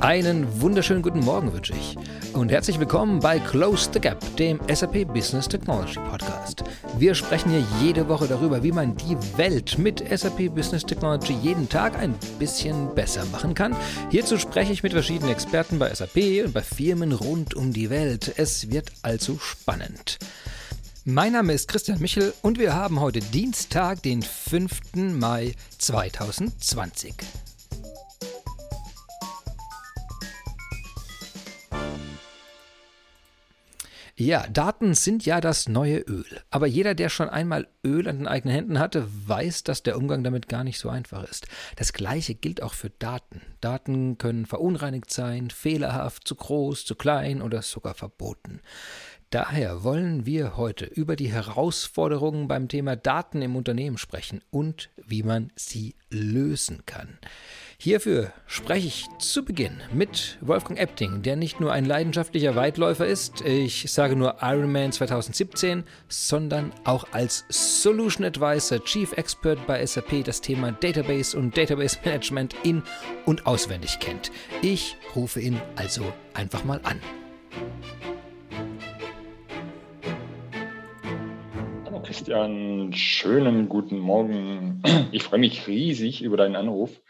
Einen wunderschönen guten Morgen wünsche ich und herzlich willkommen bei Close the Gap, dem SAP Business Technology Podcast. Wir sprechen hier jede Woche darüber, wie man die Welt mit SAP Business Technology jeden Tag ein bisschen besser machen kann. Hierzu spreche ich mit verschiedenen Experten bei SAP und bei Firmen rund um die Welt. Es wird allzu spannend. Mein Name ist Christian Michel und wir haben heute Dienstag, den 5. Mai 2020. Ja, Daten sind ja das neue Öl. Aber jeder, der schon einmal Öl an den eigenen Händen hatte, weiß, dass der Umgang damit gar nicht so einfach ist. Das gleiche gilt auch für Daten. Daten können verunreinigt sein, fehlerhaft, zu groß, zu klein oder sogar verboten. Daher wollen wir heute über die Herausforderungen beim Thema Daten im Unternehmen sprechen und wie man sie lösen kann. Hierfür spreche ich zu Beginn mit Wolfgang Epting, der nicht nur ein leidenschaftlicher Weitläufer ist, ich sage nur Ironman 2017, sondern auch als Solution Advisor, Chief Expert bei SAP das Thema Database und Database Management in und auswendig kennt. Ich rufe ihn also einfach mal an. Hallo Christian, schönen guten Morgen. Ich freue mich riesig über deinen Anruf.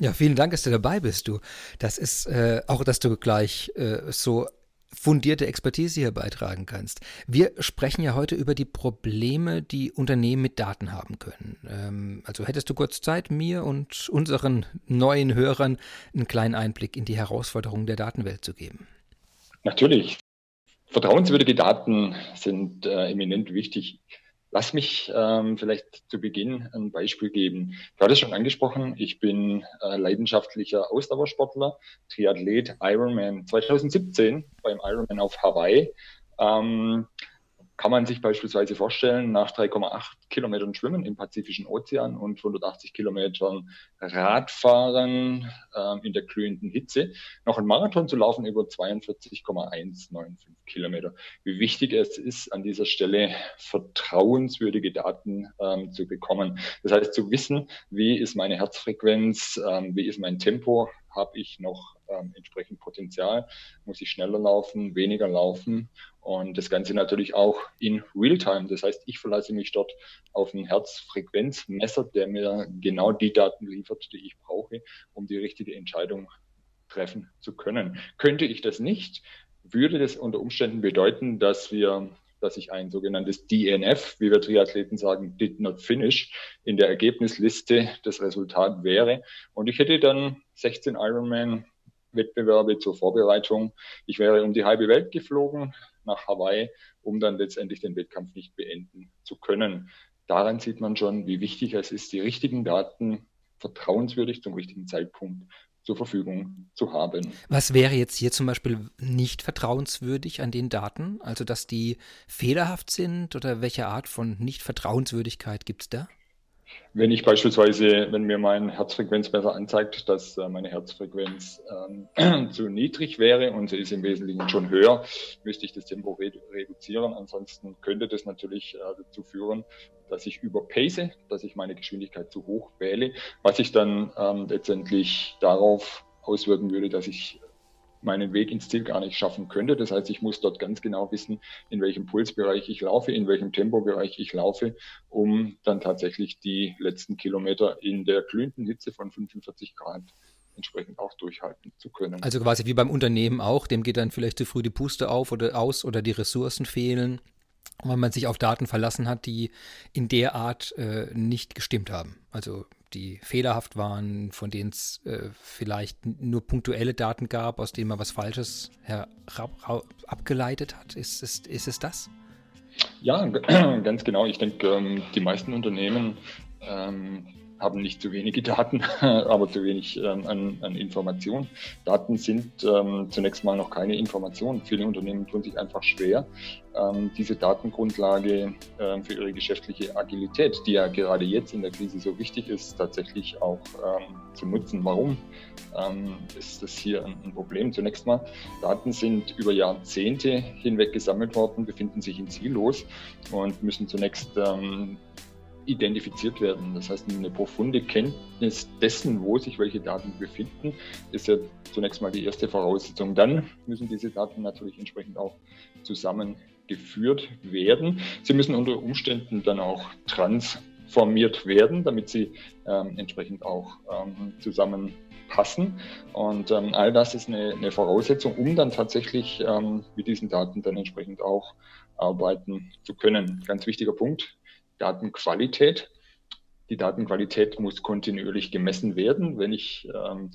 Ja, vielen Dank, dass du dabei bist, du. Das ist äh, auch, dass du gleich äh, so fundierte Expertise hier beitragen kannst. Wir sprechen ja heute über die Probleme, die Unternehmen mit Daten haben können. Ähm, also hättest du kurz Zeit, mir und unseren neuen Hörern einen kleinen Einblick in die Herausforderungen der Datenwelt zu geben? Natürlich. Vertrauenswürdige Daten sind äh, eminent wichtig. Lass mich ähm, vielleicht zu Beginn ein Beispiel geben. Du hattest schon angesprochen, ich bin äh, leidenschaftlicher Ausdauersportler, Triathlet Ironman 2017 beim Ironman auf Hawaii. Ähm, kann man sich beispielsweise vorstellen, nach 3,8 Kilometern Schwimmen im Pazifischen Ozean und 180 Kilometern Radfahren äh, in der glühenden Hitze, noch einen Marathon zu laufen über 42,195 Kilometer. Wie wichtig es ist, an dieser Stelle vertrauenswürdige Daten ähm, zu bekommen. Das heißt, zu wissen, wie ist meine Herzfrequenz, ähm, wie ist mein Tempo, habe ich noch ähm, entsprechend Potenzial, muss ich schneller laufen, weniger laufen und das Ganze natürlich auch in Realtime. Das heißt, ich verlasse mich dort auf einen Herzfrequenzmesser, der mir genau die Daten liefert, die ich brauche, um die richtige Entscheidung treffen zu können. Könnte ich das nicht, würde das unter Umständen bedeuten, dass wir dass ich ein sogenanntes DNF, wie wir Triathleten sagen, did not finish, in der Ergebnisliste das Resultat wäre. Und ich hätte dann 16 Ironman Wettbewerbe zur Vorbereitung. Ich wäre um die halbe Welt geflogen nach Hawaii, um dann letztendlich den Wettkampf nicht beenden zu können. Daran sieht man schon, wie wichtig es ist, die richtigen Daten vertrauenswürdig zum richtigen Zeitpunkt zur Verfügung zu haben. Was wäre jetzt hier zum Beispiel nicht vertrauenswürdig an den Daten? Also, dass die fehlerhaft sind oder welche Art von Nicht-Vertrauenswürdigkeit gibt es da? Wenn ich beispielsweise, wenn mir mein Herzfrequenzmesser anzeigt, dass äh, meine Herzfrequenz ähm, zu niedrig wäre und sie ist im Wesentlichen schon höher, müsste ich das Tempo redu reduzieren. Ansonsten könnte das natürlich äh, dazu führen, dass ich überpace, dass ich meine Geschwindigkeit zu hoch wähle, was sich dann ähm, letztendlich darauf auswirken würde, dass ich meinen Weg ins Ziel gar nicht schaffen könnte. Das heißt, ich muss dort ganz genau wissen, in welchem Pulsbereich ich laufe, in welchem Tempobereich ich laufe, um dann tatsächlich die letzten Kilometer in der glühenden Hitze von 45 Grad entsprechend auch durchhalten zu können. Also quasi wie beim Unternehmen auch, dem geht dann vielleicht zu früh die Puste auf oder aus oder die Ressourcen fehlen, weil man sich auf Daten verlassen hat, die in der Art äh, nicht gestimmt haben. Also die fehlerhaft waren, von denen es äh, vielleicht nur punktuelle Daten gab, aus denen man was Falsches abgeleitet hat. Ist, ist, ist es das? Ja, ganz genau. Ich denke, ähm, die meisten Unternehmen ähm, haben nicht zu wenige Daten, aber zu wenig ähm, an, an Informationen. Daten sind ähm, zunächst mal noch keine Informationen. Viele Unternehmen tun sich einfach schwer, ähm, diese Datengrundlage ähm, für ihre geschäftliche Agilität, die ja gerade jetzt in der Krise so wichtig ist, tatsächlich auch ähm, zu nutzen. Warum ähm, ist das hier ein, ein Problem? Zunächst mal, Daten sind über Jahrzehnte hinweg gesammelt worden, befinden sich in Silos und müssen zunächst identifiziert werden. Das heißt, eine profunde Kenntnis dessen, wo sich welche Daten befinden, ist ja zunächst mal die erste Voraussetzung. Dann müssen diese Daten natürlich entsprechend auch zusammengeführt werden. Sie müssen unter Umständen dann auch transformiert werden, damit sie ähm, entsprechend auch ähm, zusammenpassen. Und ähm, all das ist eine, eine, Voraussetzung, um dann tatsächlich ähm, mit diesen Daten dann entsprechend auch arbeiten zu können. Ganz wichtiger Punkt, Datenqualität. Die Datenqualität muss kontinuierlich gemessen werden. Wenn ich ähm,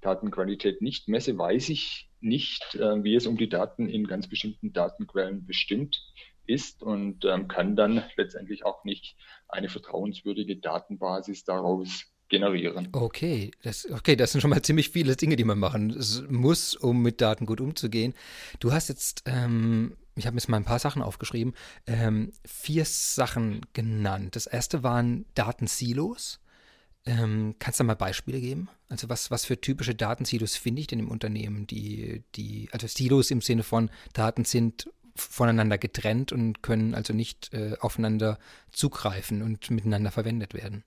Datenqualität nicht messe, weiß ich nicht, äh, wie es um die Daten in ganz bestimmten Datenquellen bestimmt ist und ähm, kann dann letztendlich auch nicht eine vertrauenswürdige Datenbasis daraus generieren. Okay, das, okay, das sind schon mal ziemlich viele Dinge, die man machen muss, um mit Daten gut umzugehen. Du hast jetzt ähm, ich habe mir jetzt mal ein paar Sachen aufgeschrieben, ähm, vier Sachen genannt. Das erste waren Datensilos. Ähm, kannst du da mal Beispiele geben? Also was, was für typische Datensilos finde ich denn im Unternehmen, die, die, also Silos im Sinne von Daten sind voneinander getrennt und können also nicht äh, aufeinander zugreifen und miteinander verwendet werden.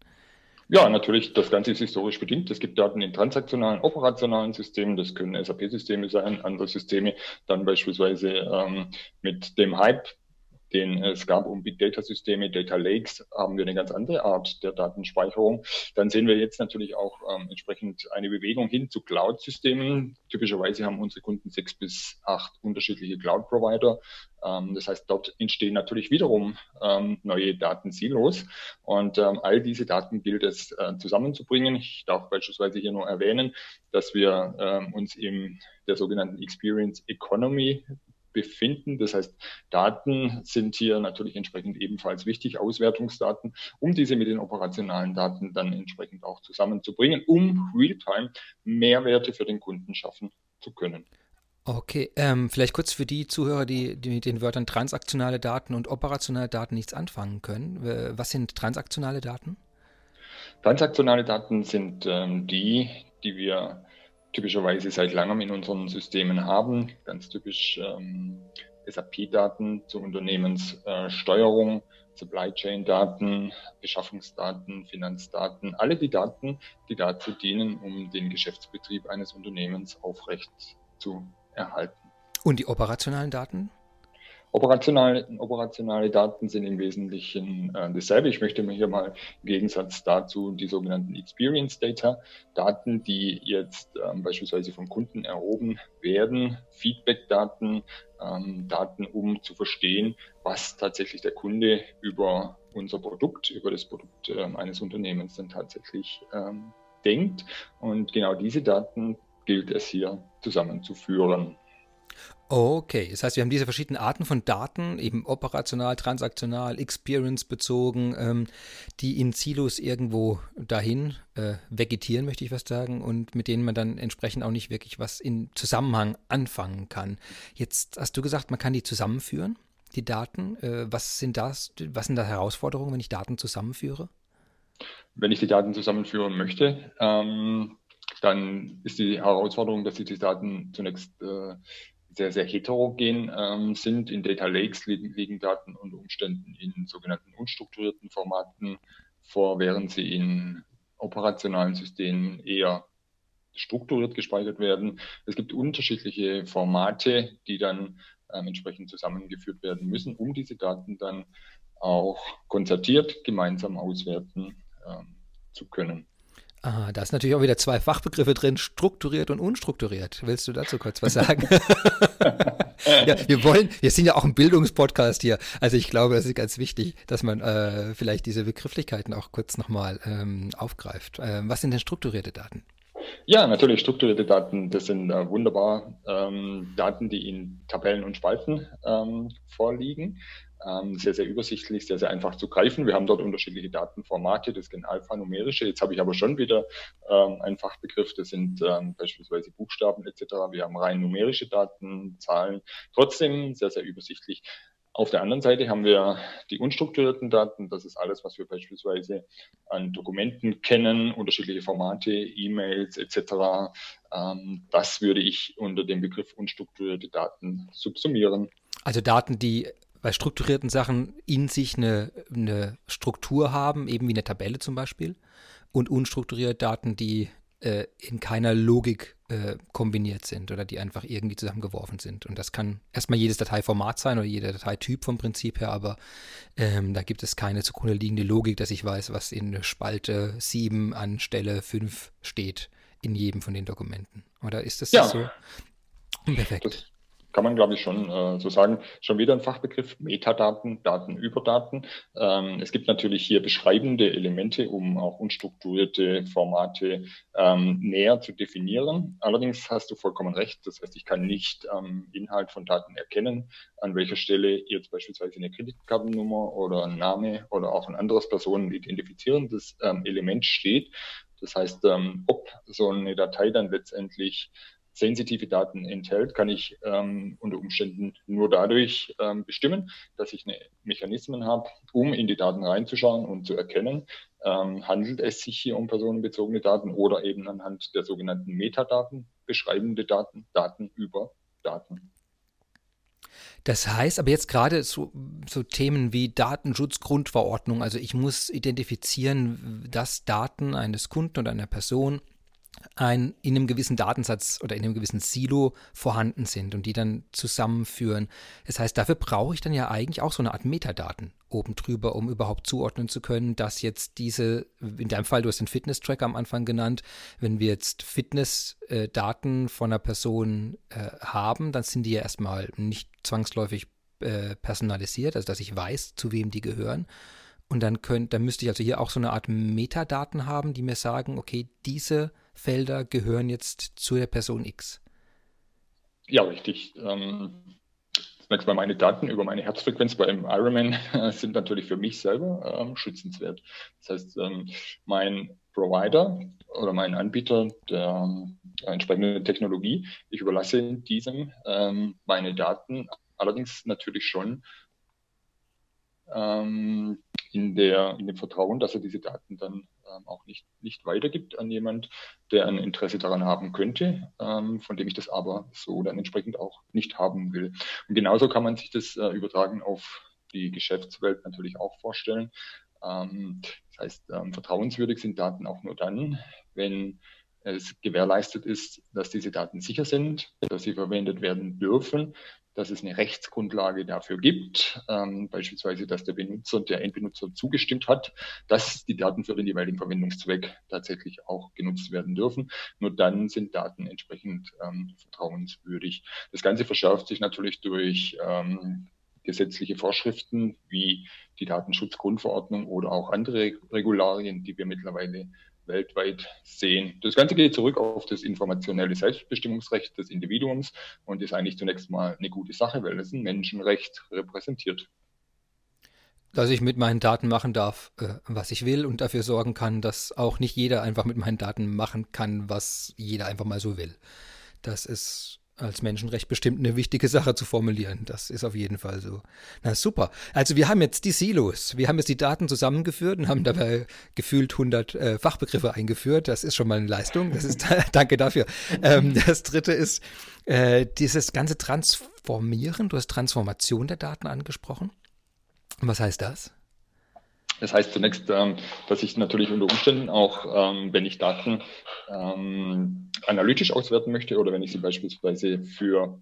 Ja, natürlich, das Ganze ist historisch bedingt. Es gibt Daten in transaktionalen, operationalen Systemen, das können SAP-Systeme sein, andere Systeme, dann beispielsweise ähm, mit dem Hype den es gab um Big Data Systeme, Data Lakes, haben wir eine ganz andere Art der Datenspeicherung. Dann sehen wir jetzt natürlich auch ähm, entsprechend eine Bewegung hin zu Cloud-Systemen. Typischerweise haben unsere Kunden sechs bis acht unterschiedliche Cloud-Provider. Ähm, das heißt, dort entstehen natürlich wiederum ähm, neue Datensilos und ähm, all diese Daten gilt es äh, zusammenzubringen. Ich darf beispielsweise hier nur erwähnen, dass wir ähm, uns in der sogenannten Experience Economy befinden. Das heißt, Daten sind hier natürlich entsprechend ebenfalls wichtig, Auswertungsdaten, um diese mit den operationalen Daten dann entsprechend auch zusammenzubringen, um Realtime Mehrwerte für den Kunden schaffen zu können. Okay, ähm, vielleicht kurz für die Zuhörer, die, die mit den Wörtern transaktionale Daten und operationale Daten nichts anfangen können. Was sind transaktionale Daten? Transaktionale Daten sind ähm, die, die wir typischerweise seit langem in unseren Systemen haben. Ganz typisch ähm, SAP-Daten zur Unternehmenssteuerung, äh, Supply Chain-Daten, Beschaffungsdaten, Finanzdaten, alle die Daten, die dazu dienen, um den Geschäftsbetrieb eines Unternehmens aufrecht zu erhalten. Und die operationalen Daten? Operationale, operationale Daten sind im Wesentlichen äh, dasselbe. Ich möchte mir hier mal im Gegensatz dazu die sogenannten Experience Data, Daten, die jetzt ähm, beispielsweise vom Kunden erhoben werden, Feedback-Daten, ähm, Daten, um zu verstehen, was tatsächlich der Kunde über unser Produkt, über das Produkt ähm, eines Unternehmens dann tatsächlich ähm, denkt. Und genau diese Daten gilt es hier zusammenzuführen. Okay, das heißt, wir haben diese verschiedenen Arten von Daten, eben operational, transaktional, experience-bezogen, ähm, die in Silos irgendwo dahin äh, vegetieren, möchte ich was sagen, und mit denen man dann entsprechend auch nicht wirklich was in Zusammenhang anfangen kann. Jetzt hast du gesagt, man kann die zusammenführen, die Daten. Äh, was sind das, was sind da Herausforderungen, wenn ich Daten zusammenführe? Wenn ich die Daten zusammenführen möchte, ähm, dann ist die Herausforderung, dass ich die Daten zunächst äh, sehr, sehr heterogen ähm, sind. In Data Lakes liegen, liegen Daten unter Umständen in sogenannten unstrukturierten Formaten vor, während sie in operationalen Systemen eher strukturiert gespeichert werden. Es gibt unterschiedliche Formate, die dann ähm, entsprechend zusammengeführt werden müssen, um diese Daten dann auch konzertiert gemeinsam auswerten ähm, zu können. Ah, da ist natürlich auch wieder zwei Fachbegriffe drin, strukturiert und unstrukturiert. Willst du dazu kurz was sagen? ja, wir wollen, wir sind ja auch ein Bildungspodcast hier. Also ich glaube, das ist ganz wichtig, dass man äh, vielleicht diese Begrifflichkeiten auch kurz nochmal ähm, aufgreift. Ähm, was sind denn strukturierte Daten? Ja, natürlich strukturierte Daten. Das sind äh, wunderbar ähm, Daten, die in Tabellen und Spalten ähm, vorliegen sehr, sehr übersichtlich, sehr, sehr einfach zu greifen. Wir haben dort unterschiedliche Datenformate, das sind alphanumerische. Jetzt habe ich aber schon wieder ähm, einen Fachbegriff, das sind ähm, beispielsweise Buchstaben etc. Wir haben rein numerische Daten, Zahlen, trotzdem sehr, sehr übersichtlich. Auf der anderen Seite haben wir die unstrukturierten Daten. Das ist alles, was wir beispielsweise an Dokumenten kennen, unterschiedliche Formate, E-Mails etc. Ähm, das würde ich unter dem Begriff unstrukturierte Daten subsumieren. Also Daten, die bei strukturierten Sachen in sich eine, eine Struktur haben, eben wie eine Tabelle zum Beispiel, und unstrukturierte Daten, die äh, in keiner Logik äh, kombiniert sind oder die einfach irgendwie zusammengeworfen sind. Und das kann erstmal jedes Dateiformat sein oder jeder Dateityp vom Prinzip her, aber ähm, da gibt es keine zugrunde liegende Logik, dass ich weiß, was in Spalte 7 an Stelle 5 steht in jedem von den Dokumenten. Oder ist das, ja. so? Perfekt. Das kann man, glaube ich, schon äh, so sagen. Schon wieder ein Fachbegriff, Metadaten, Daten über Daten. Ähm, es gibt natürlich hier beschreibende Elemente, um auch unstrukturierte Formate ähm, näher zu definieren. Allerdings hast du vollkommen recht. Das heißt, ich kann nicht am ähm, Inhalt von Daten erkennen, an welcher Stelle jetzt beispielsweise eine Kreditkartennummer oder ein Name oder auch ein anderes personenidentifizierendes ähm, Element steht. Das heißt, ähm, ob so eine Datei dann letztendlich sensitive Daten enthält, kann ich ähm, unter Umständen nur dadurch ähm, bestimmen, dass ich eine Mechanismen habe, um in die Daten reinzuschauen und zu erkennen, ähm, handelt es sich hier um personenbezogene Daten oder eben anhand der sogenannten Metadaten, beschreibende Daten, Daten über Daten. Das heißt aber jetzt gerade so, so Themen wie Datenschutzgrundverordnung, also ich muss identifizieren, dass Daten eines Kunden oder einer Person ein, in einem gewissen Datensatz oder in einem gewissen Silo vorhanden sind und die dann zusammenführen. Das heißt, dafür brauche ich dann ja eigentlich auch so eine Art Metadaten oben drüber, um überhaupt zuordnen zu können, dass jetzt diese, in deinem Fall, du hast den Fitness-Tracker am Anfang genannt, wenn wir jetzt Fitness-Daten von einer Person äh, haben, dann sind die ja erstmal nicht zwangsläufig äh, personalisiert, also dass ich weiß, zu wem die gehören. Und dann, könnt, dann müsste ich also hier auch so eine Art Metadaten haben, die mir sagen, okay, diese Felder gehören jetzt zu der Person X. Ja, richtig. Ähm, zunächst mal meine Daten über meine Herzfrequenz beim Ironman sind natürlich für mich selber ähm, schützenswert. Das heißt, ähm, mein Provider oder mein Anbieter der äh, entsprechenden Technologie, ich überlasse diesem ähm, meine Daten, allerdings natürlich schon ähm, in, der, in dem Vertrauen, dass er diese Daten dann ähm, auch nicht, nicht weitergibt an jemand, der ein Interesse daran haben könnte, ähm, von dem ich das aber so dann entsprechend auch nicht haben will. Und genauso kann man sich das äh, übertragen auf die Geschäftswelt natürlich auch vorstellen. Ähm, das heißt, ähm, vertrauenswürdig sind Daten auch nur dann, wenn es gewährleistet ist, dass diese Daten sicher sind, dass sie verwendet werden dürfen, dass es eine Rechtsgrundlage dafür gibt, ähm, beispielsweise, dass der Benutzer, der Endbenutzer zugestimmt hat, dass die Daten für den jeweiligen Verwendungszweck tatsächlich auch genutzt werden dürfen. Nur dann sind Daten entsprechend ähm, vertrauenswürdig. Das Ganze verschärft sich natürlich durch ähm, gesetzliche Vorschriften wie die Datenschutzgrundverordnung oder auch andere Regularien, die wir mittlerweile weltweit sehen. Das Ganze geht zurück auf das informationelle Selbstbestimmungsrecht des Individuums und ist eigentlich zunächst mal eine gute Sache, weil es ein Menschenrecht repräsentiert. Dass ich mit meinen Daten machen darf, äh, was ich will und dafür sorgen kann, dass auch nicht jeder einfach mit meinen Daten machen kann, was jeder einfach mal so will. Das ist als Menschenrecht bestimmt eine wichtige Sache zu formulieren. Das ist auf jeden Fall so. Na super. Also wir haben jetzt die Silos. Wir haben jetzt die Daten zusammengeführt und haben dabei gefühlt 100 äh, Fachbegriffe eingeführt. Das ist schon mal eine Leistung. Das ist, danke dafür. Ähm, das dritte ist äh, dieses ganze Transformieren. Du hast Transformation der Daten angesprochen. Was heißt das? Das heißt zunächst, ähm, dass ich natürlich unter Umständen auch, ähm, wenn ich Daten ähm, analytisch auswerten möchte oder wenn ich sie beispielsweise für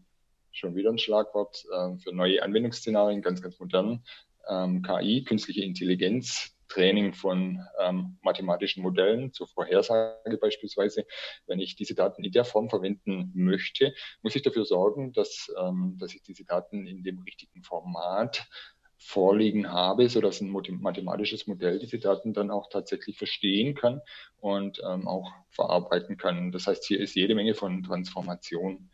schon wieder ein Schlagwort für neue Anwendungsszenarien, ganz, ganz modern, KI, künstliche Intelligenz, Training von ähm, mathematischen Modellen zur Vorhersage beispielsweise. Wenn ich diese Daten in der Form verwenden möchte, muss ich dafür sorgen, dass, ähm, dass ich diese Daten in dem richtigen Format vorliegen habe, so dass ein mathematisches Modell diese Daten dann auch tatsächlich verstehen kann und ähm, auch verarbeiten kann. Das heißt, hier ist jede Menge von Transformation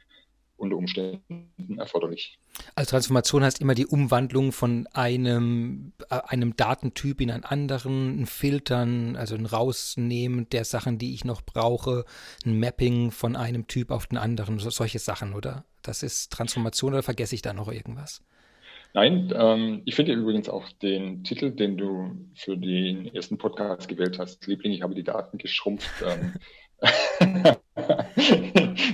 unter Umständen erforderlich. Also Transformation heißt immer die Umwandlung von einem, äh, einem Datentyp in einen anderen, ein Filtern, also ein Rausnehmen der Sachen, die ich noch brauche, ein Mapping von einem Typ auf den anderen, so, solche Sachen, oder? Das ist Transformation oder vergesse ich da noch irgendwas? Nein, ähm, ich finde übrigens auch den Titel, den du für den ersten Podcast gewählt hast, Liebling, ich habe die Daten geschrumpft. Ähm,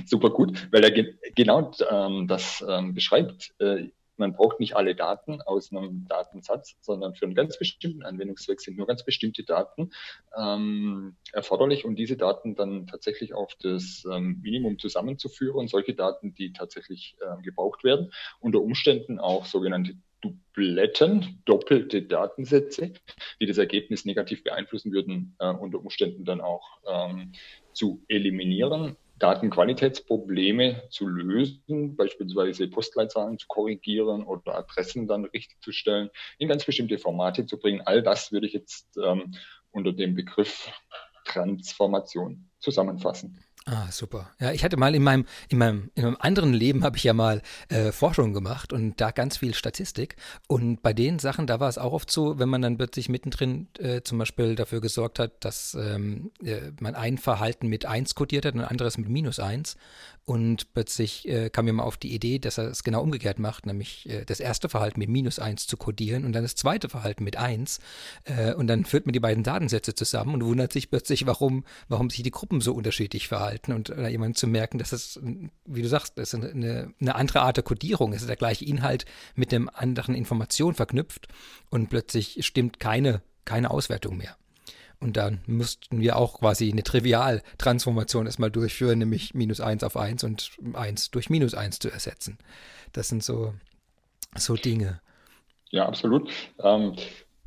super gut, weil er ge genau ähm, das ähm, beschreibt. Äh, man braucht nicht alle Daten aus einem Datensatz, sondern für einen ganz bestimmten Anwendungszweck sind nur ganz bestimmte Daten ähm, erforderlich und diese Daten dann tatsächlich auf das ähm, Minimum zusammenzuführen, solche Daten, die tatsächlich äh, gebraucht werden, unter Umständen auch sogenannte Dubletten, doppelte Datensätze, die das Ergebnis negativ beeinflussen würden, äh, unter Umständen dann auch ähm, zu eliminieren. Datenqualitätsprobleme zu lösen, beispielsweise Postleitzahlen zu korrigieren oder Adressen dann richtig zu stellen, in ganz bestimmte Formate zu bringen. All das würde ich jetzt ähm, unter dem Begriff Transformation zusammenfassen. Ah, super. Ja, ich hatte mal in meinem, in meinem, in meinem anderen Leben habe ich ja mal äh, Forschung gemacht und da ganz viel Statistik. Und bei den Sachen, da war es auch oft so, wenn man dann plötzlich mittendrin äh, zum Beispiel dafür gesorgt hat, dass ähm, äh, man ein Verhalten mit 1 kodiert hat und ein anderes mit minus 1. Und plötzlich äh, kam mir mal auf die Idee, dass er es genau umgekehrt macht, nämlich äh, das erste Verhalten mit minus 1 zu kodieren und dann das zweite Verhalten mit 1. Äh, und dann führt man die beiden Datensätze zusammen und wundert sich plötzlich, warum, warum sich die Gruppen so unterschiedlich verhalten halten und oder jemandem zu merken, dass es, wie du sagst, das ist eine, eine andere Art der Kodierung. Es ist der gleiche Inhalt mit einem anderen Information verknüpft und plötzlich stimmt keine, keine Auswertung mehr. Und dann müssten wir auch quasi eine Trivialtransformation erstmal durchführen, nämlich minus 1 auf 1 und 1 durch minus 1 zu ersetzen. Das sind so, so Dinge. Ja, absolut. Ähm,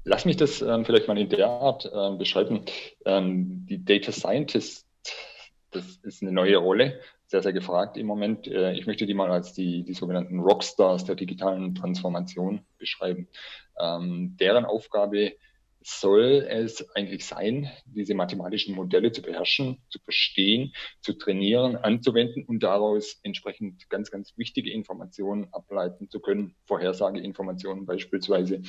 lass mich das ähm, vielleicht mal in der Art ähm, beschreiben. Ähm, die Data Scientists das ist eine neue Rolle, sehr, sehr gefragt im Moment. Äh, ich möchte die mal als die, die sogenannten Rockstars der digitalen Transformation beschreiben. Ähm, deren Aufgabe soll es eigentlich sein, diese mathematischen Modelle zu beherrschen, zu verstehen, zu trainieren, anzuwenden und daraus entsprechend ganz, ganz wichtige Informationen ableiten zu können, Vorhersageinformationen beispielsweise.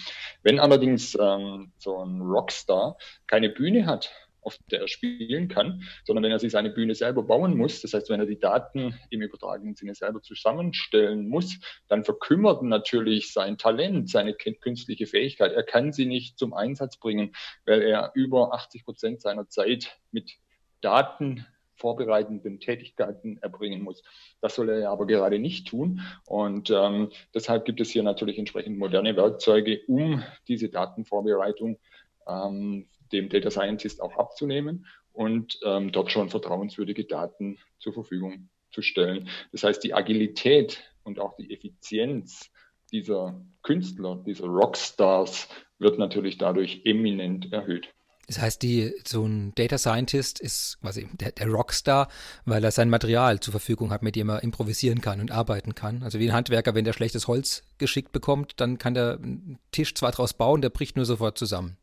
Wenn allerdings ähm, so ein Rockstar keine Bühne hat, auf der er spielen kann, sondern wenn er sich seine Bühne selber bauen muss, das heißt, wenn er die Daten im übertragenen Sinne selber zusammenstellen muss, dann verkümmert natürlich sein Talent, seine künstliche Fähigkeit. Er kann sie nicht zum Einsatz bringen, weil er über 80 Prozent seiner Zeit mit Daten vorbereitenden Tätigkeiten erbringen muss. Das soll er aber gerade nicht tun. Und ähm, deshalb gibt es hier natürlich entsprechend moderne Werkzeuge, um diese Datenvorbereitung ähm, dem Data Scientist auch abzunehmen und ähm, dort schon vertrauenswürdige Daten zur Verfügung zu stellen. Das heißt, die Agilität und auch die Effizienz dieser Künstler, dieser Rockstars wird natürlich dadurch eminent erhöht. Das heißt, die, so ein Data Scientist ist quasi der, der, Rockstar, weil er sein Material zur Verfügung hat, mit dem er improvisieren kann und arbeiten kann. Also wie ein Handwerker, wenn der schlechtes Holz geschickt bekommt, dann kann der einen Tisch zwar draus bauen, der bricht nur sofort zusammen.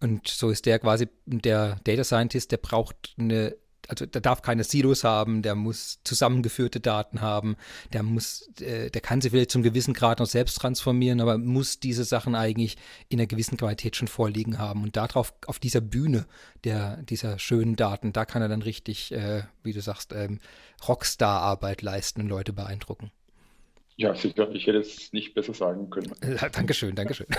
Und so ist der quasi der Data Scientist, der braucht eine, also der darf keine Silos haben, der muss zusammengeführte Daten haben, der muss, äh, der kann sie vielleicht zum gewissen Grad noch selbst transformieren, aber muss diese Sachen eigentlich in einer gewissen Qualität schon vorliegen haben. Und darauf, auf dieser Bühne der, dieser schönen Daten, da kann er dann richtig, äh, wie du sagst, ähm, Rockstar-Arbeit leisten und Leute beeindrucken. Ja, sicher. Ich hätte es nicht besser sagen können. Dankeschön, Dankeschön.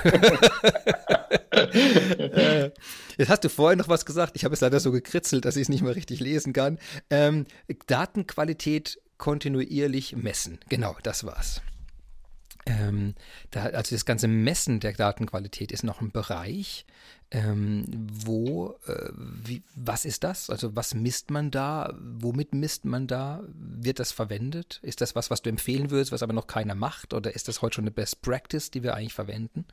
Äh, jetzt hast du vorhin noch was gesagt. Ich habe es leider so gekritzelt, dass ich es nicht mehr richtig lesen kann. Ähm, Datenqualität kontinuierlich messen. Genau, das war's. Ähm, da, also das ganze Messen der Datenqualität ist noch ein Bereich, ähm, wo, äh, wie, was ist das? Also was misst man da? Womit misst man da? Wird das verwendet? Ist das was, was du empfehlen würdest, was aber noch keiner macht? Oder ist das heute schon eine Best Practice, die wir eigentlich verwenden?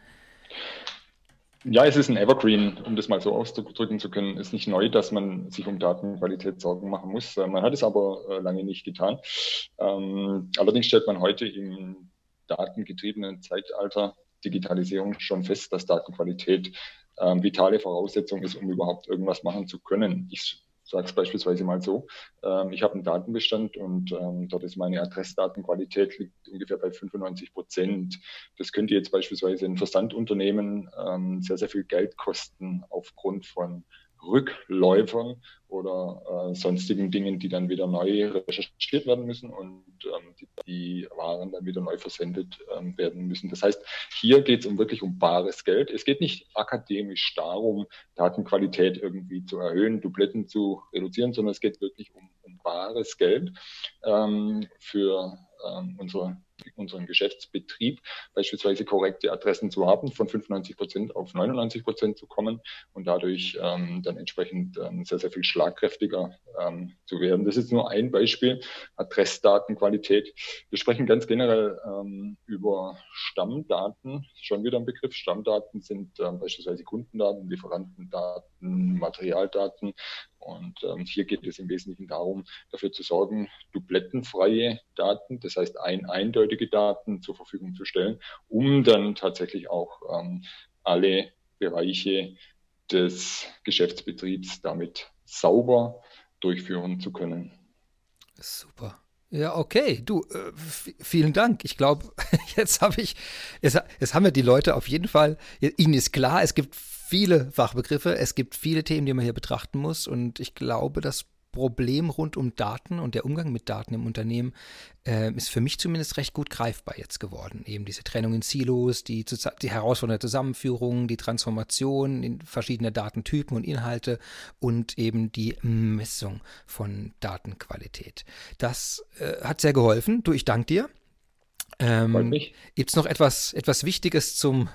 Ja, es ist ein Evergreen, um das mal so ausdrücken zu können. Es ist nicht neu, dass man sich um Datenqualität Sorgen machen muss. Äh, man hat es aber äh, lange nicht getan. Ähm, allerdings stellt man heute im datengetriebenen Zeitalter Digitalisierung schon fest, dass Datenqualität ähm, vitale Voraussetzung ist, um überhaupt irgendwas machen zu können. Ich sage es beispielsweise mal so, ähm, ich habe einen Datenbestand und ähm, dort ist meine Adressdatenqualität liegt ungefähr bei 95 Prozent. Das könnte jetzt beispielsweise ein Versandunternehmen ähm, sehr, sehr viel Geld kosten aufgrund von Rückläufern oder äh, sonstigen Dingen, die dann wieder neu recherchiert werden müssen und ähm, die, die, Waren dann wieder neu versendet ähm, werden müssen. Das heißt, hier geht es um wirklich um bares Geld. Es geht nicht akademisch darum, Datenqualität irgendwie zu erhöhen, Dubletten zu reduzieren, sondern es geht wirklich um, um bares Geld ähm, für ähm, unsere unseren Geschäftsbetrieb, beispielsweise korrekte Adressen zu haben, von 95 Prozent auf 99 Prozent zu kommen und dadurch ähm, dann entsprechend ähm, sehr, sehr viel schlagkräftiger ähm, zu werden. Das ist nur ein Beispiel, Adressdatenqualität. Wir sprechen ganz generell ähm, über Stammdaten, schon wieder ein Begriff. Stammdaten sind ähm, beispielsweise Kundendaten, Lieferantendaten, Materialdaten, und ähm, hier geht es im Wesentlichen darum, dafür zu sorgen, dublettenfreie Daten, das heißt ein eindeutige Daten zur Verfügung zu stellen, um dann tatsächlich auch ähm, alle Bereiche des Geschäftsbetriebs damit sauber durchführen zu können. Super. Ja, okay. Du, äh, vielen Dank. Ich glaube, jetzt habe ich, jetzt, jetzt haben wir die Leute auf jeden Fall, ihnen ist klar, es gibt viele Fachbegriffe, es gibt viele Themen, die man hier betrachten muss und ich glaube, das Problem rund um Daten und der Umgang mit Daten im Unternehmen äh, ist für mich zumindest recht gut greifbar jetzt geworden. Eben diese Trennung in Silos, die, die herausfordernde Zusammenführung, die Transformation in verschiedene Datentypen und Inhalte und eben die Messung von Datenqualität. Das äh, hat sehr geholfen. Du, ich danke dir. Ähm, Gibt es noch etwas, etwas Wichtiges zum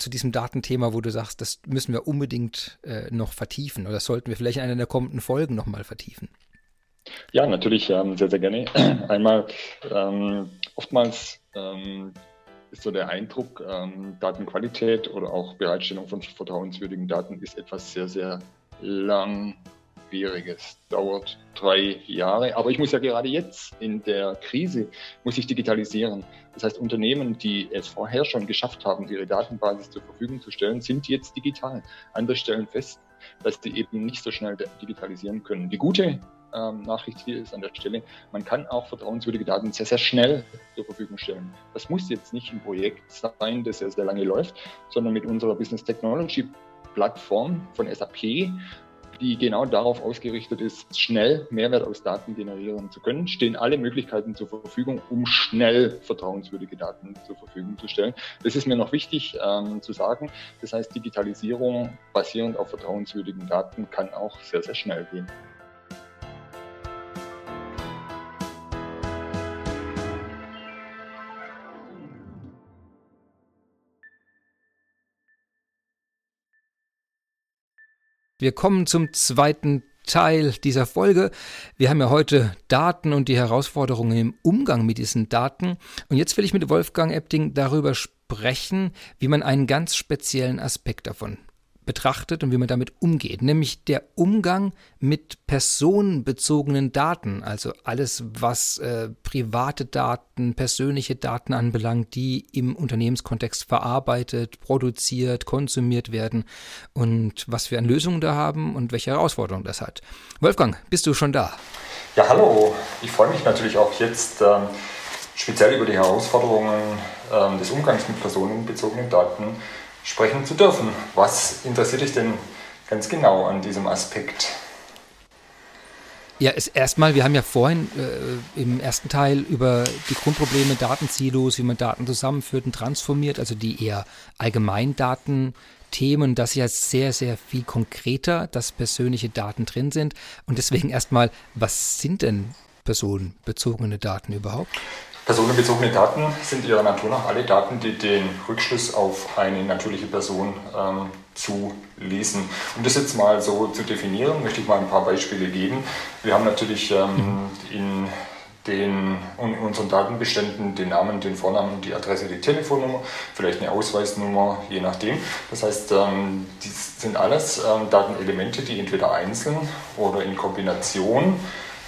zu diesem Datenthema, wo du sagst, das müssen wir unbedingt äh, noch vertiefen oder sollten wir vielleicht in einer der kommenden Folgen nochmal vertiefen? Ja, natürlich ähm, sehr, sehr gerne. Einmal, ähm, oftmals ähm, ist so der Eindruck, ähm, Datenqualität oder auch Bereitstellung von vertrauenswürdigen Daten ist etwas sehr, sehr lang schwieriges. Dauert drei Jahre. Aber ich muss ja gerade jetzt in der Krise, muss ich digitalisieren. Das heißt, Unternehmen, die es vorher schon geschafft haben, ihre Datenbasis zur Verfügung zu stellen, sind jetzt digital. Andere stellen fest, dass sie eben nicht so schnell digitalisieren können. Die gute ähm, Nachricht hier ist an der Stelle, man kann auch vertrauenswürdige Daten sehr, sehr schnell zur Verfügung stellen. Das muss jetzt nicht ein Projekt sein, das sehr, sehr lange läuft, sondern mit unserer Business Technology Plattform von SAP die genau darauf ausgerichtet ist, schnell Mehrwert aus Daten generieren zu können, stehen alle Möglichkeiten zur Verfügung, um schnell vertrauenswürdige Daten zur Verfügung zu stellen. Das ist mir noch wichtig ähm, zu sagen. Das heißt, Digitalisierung basierend auf vertrauenswürdigen Daten kann auch sehr, sehr schnell gehen. Wir kommen zum zweiten Teil dieser Folge. Wir haben ja heute Daten und die Herausforderungen im Umgang mit diesen Daten. Und jetzt will ich mit Wolfgang Epting darüber sprechen, wie man einen ganz speziellen Aspekt davon betrachtet und wie man damit umgeht, nämlich der Umgang mit personenbezogenen Daten, also alles, was äh, private Daten, persönliche Daten anbelangt, die im Unternehmenskontext verarbeitet, produziert, konsumiert werden und was wir an Lösungen da haben und welche Herausforderungen das hat. Wolfgang, bist du schon da? Ja, hallo. Ich freue mich natürlich auch jetzt ähm, speziell über die Herausforderungen ähm, des Umgangs mit personenbezogenen Daten sprechen zu dürfen. Was interessiert dich denn ganz genau an diesem Aspekt? Ja, erstmal, wir haben ja vorhin äh, im ersten Teil über die Grundprobleme Datensilos, wie man Daten zusammenführt und transformiert, also die eher Allgemeindaten-Themen, das ist ja sehr, sehr viel konkreter, dass persönliche Daten drin sind. Und deswegen erstmal, was sind denn personenbezogene Daten überhaupt? Personenbezogene Daten sind ihrer Natur nach alle Daten, die den Rückschluss auf eine natürliche Person ähm, zuließen. Um das jetzt mal so zu definieren, möchte ich mal ein paar Beispiele geben. Wir haben natürlich ähm, in den, in unseren Datenbeständen den Namen, den Vornamen, die Adresse, die Telefonnummer, vielleicht eine Ausweisnummer, je nachdem. Das heißt, ähm, dies sind alles ähm, Datenelemente, die entweder einzeln oder in Kombination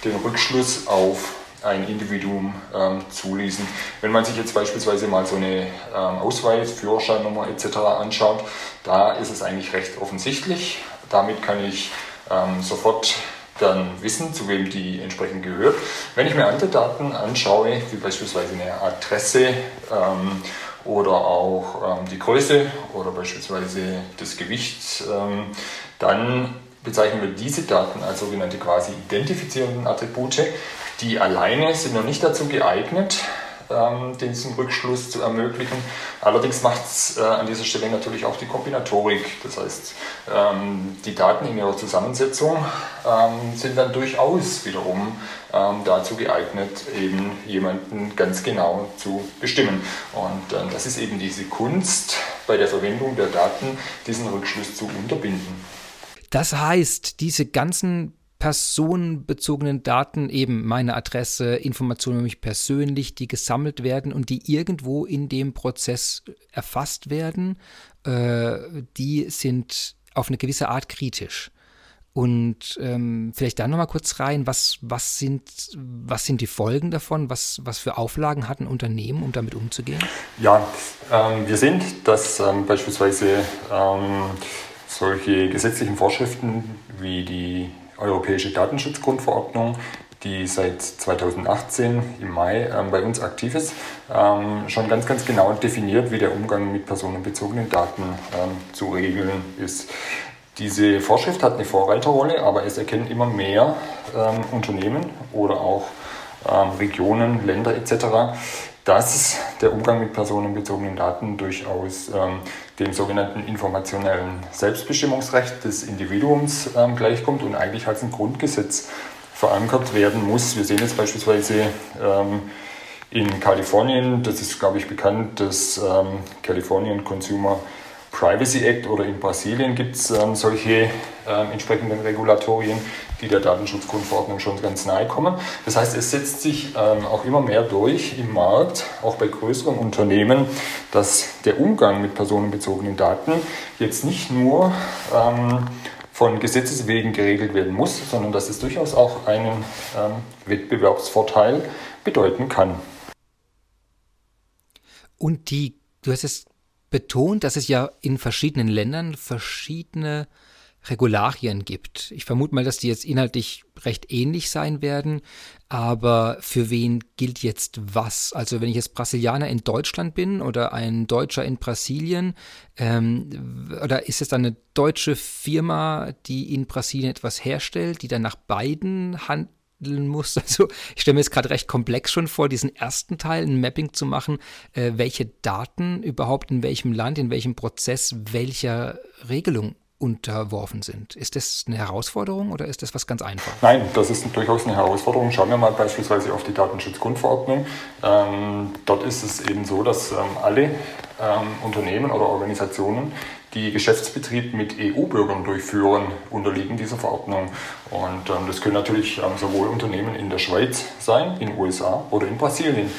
den Rückschluss auf ein Individuum ähm, zuließen. Wenn man sich jetzt beispielsweise mal so eine ähm, Ausweis, Führerscheinnummer etc. anschaut, da ist es eigentlich recht offensichtlich. Damit kann ich ähm, sofort dann wissen, zu wem die entsprechend gehört. Wenn ich mir andere Daten anschaue, wie beispielsweise eine Adresse ähm, oder auch ähm, die Größe oder beispielsweise das Gewicht, ähm, dann bezeichnen wir diese Daten als sogenannte quasi identifizierenden Attribute. Die alleine sind noch nicht dazu geeignet, ähm, diesen Rückschluss zu ermöglichen. Allerdings macht es äh, an dieser Stelle natürlich auch die Kombinatorik. Das heißt, ähm, die Daten in ihrer Zusammensetzung ähm, sind dann durchaus wiederum ähm, dazu geeignet, eben jemanden ganz genau zu bestimmen. Und äh, das ist eben diese Kunst bei der Verwendung der Daten, diesen Rückschluss zu unterbinden. Das heißt, diese ganzen personenbezogenen Daten, eben meine Adresse, Informationen über mich persönlich, die gesammelt werden und die irgendwo in dem Prozess erfasst werden, äh, die sind auf eine gewisse Art kritisch. Und ähm, vielleicht da nochmal kurz rein, was, was, sind, was sind die Folgen davon? Was, was für Auflagen hat ein Unternehmen, um damit umzugehen? Ja, ähm, wir sehen, dass ähm, beispielsweise ähm, solche gesetzlichen Vorschriften wie die Europäische Datenschutzgrundverordnung, die seit 2018 im Mai ähm, bei uns aktiv ist, ähm, schon ganz, ganz genau definiert, wie der Umgang mit personenbezogenen Daten ähm, zu regeln ist. Diese Vorschrift hat eine Vorreiterrolle, aber es erkennen immer mehr ähm, Unternehmen oder auch ähm, Regionen, Länder etc., dass der Umgang mit personenbezogenen Daten durchaus ähm, dem sogenannten informationellen Selbstbestimmungsrecht des Individuums ähm, gleichkommt und eigentlich als ein Grundgesetz verankert werden muss. Wir sehen jetzt beispielsweise ähm, in Kalifornien, das ist, glaube ich, bekannt, das ähm, Californian Consumer Privacy Act oder in Brasilien gibt es ähm, solche ähm, entsprechenden Regulatorien, die der Datenschutzgrundverordnung schon ganz nahe kommen. Das heißt, es setzt sich ähm, auch immer mehr durch im Markt, auch bei größeren Unternehmen, dass der Umgang mit personenbezogenen Daten jetzt nicht nur ähm, von Gesetzes wegen geregelt werden muss, sondern dass es durchaus auch einen ähm, Wettbewerbsvorteil bedeuten kann. Und die, du hast es betont, dass es ja in verschiedenen Ländern verschiedene Regularien gibt. Ich vermute mal, dass die jetzt inhaltlich recht ähnlich sein werden, aber für wen gilt jetzt was? Also wenn ich jetzt Brasilianer in Deutschland bin oder ein Deutscher in Brasilien, ähm, oder ist es dann eine deutsche Firma, die in Brasilien etwas herstellt, die dann nach beiden handeln muss. Also ich stelle mir jetzt gerade recht komplex schon vor, diesen ersten Teil, ein Mapping zu machen, äh, welche Daten überhaupt in welchem Land, in welchem Prozess, welcher Regelung unterworfen sind. Ist das eine Herausforderung oder ist das was ganz Einfaches? Nein, das ist durchaus eine Herausforderung. Schauen wir mal beispielsweise auf die Datenschutzgrundverordnung. Ähm, dort ist es eben so, dass ähm, alle ähm, Unternehmen oder Organisationen, die Geschäftsbetrieb mit EU-Bürgern durchführen, unterliegen dieser Verordnung. Und ähm, das können natürlich ähm, sowohl Unternehmen in der Schweiz sein, in den USA oder in Brasilien.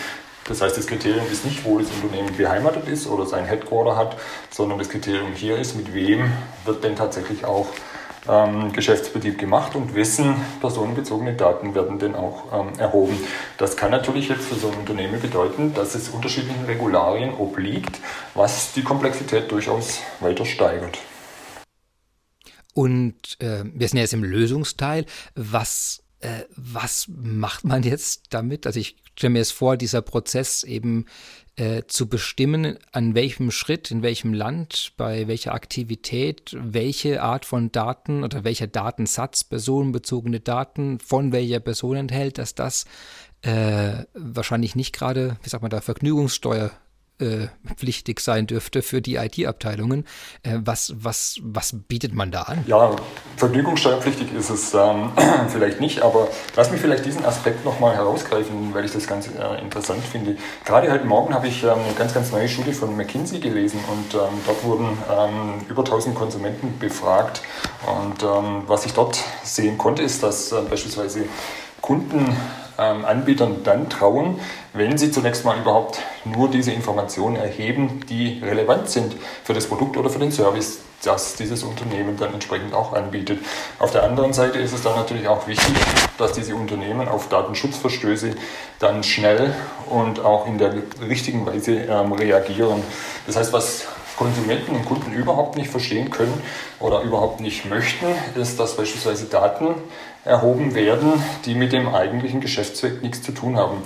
Das heißt, das Kriterium ist nicht, wo das Unternehmen beheimatet ist oder sein Headquarter hat, sondern das Kriterium hier ist, mit wem wird denn tatsächlich auch ähm, Geschäftsbetrieb gemacht und wessen personenbezogene Daten werden denn auch ähm, erhoben. Das kann natürlich jetzt für so ein Unternehmen bedeuten, dass es unterschiedlichen Regularien obliegt, was die Komplexität durchaus weiter steigert. Und äh, wir sind jetzt im Lösungsteil. Was äh, was macht man jetzt damit? Also ich stelle mir jetzt vor, dieser Prozess eben äh, zu bestimmen, an welchem Schritt, in welchem Land, bei welcher Aktivität, welche Art von Daten oder welcher Datensatz personenbezogene Daten von welcher Person enthält, dass das äh, wahrscheinlich nicht gerade, wie sagt man da, Vergnügungssteuer äh, pflichtig sein dürfte für die IT-Abteilungen. Äh, was, was, was bietet man da an? Ja, vergnügungssteuerpflichtig ist es ähm, vielleicht nicht, aber lass mich vielleicht diesen Aspekt nochmal herausgreifen, weil ich das ganz äh, interessant finde. Gerade heute Morgen habe ich ähm, eine ganz, ganz neue Studie von McKinsey gelesen und ähm, dort wurden ähm, über 1000 Konsumenten befragt und ähm, was ich dort sehen konnte, ist, dass äh, beispielsweise Kunden ähm, Anbietern dann trauen, wenn sie zunächst mal überhaupt nur diese Informationen erheben, die relevant sind für das Produkt oder für den Service, das dieses Unternehmen dann entsprechend auch anbietet. Auf der anderen Seite ist es dann natürlich auch wichtig, dass diese Unternehmen auf Datenschutzverstöße dann schnell und auch in der richtigen Weise ähm, reagieren. Das heißt, was Konsumenten und Kunden überhaupt nicht verstehen können oder überhaupt nicht möchten, ist, dass beispielsweise Daten erhoben werden, die mit dem eigentlichen Geschäftszweck nichts zu tun haben.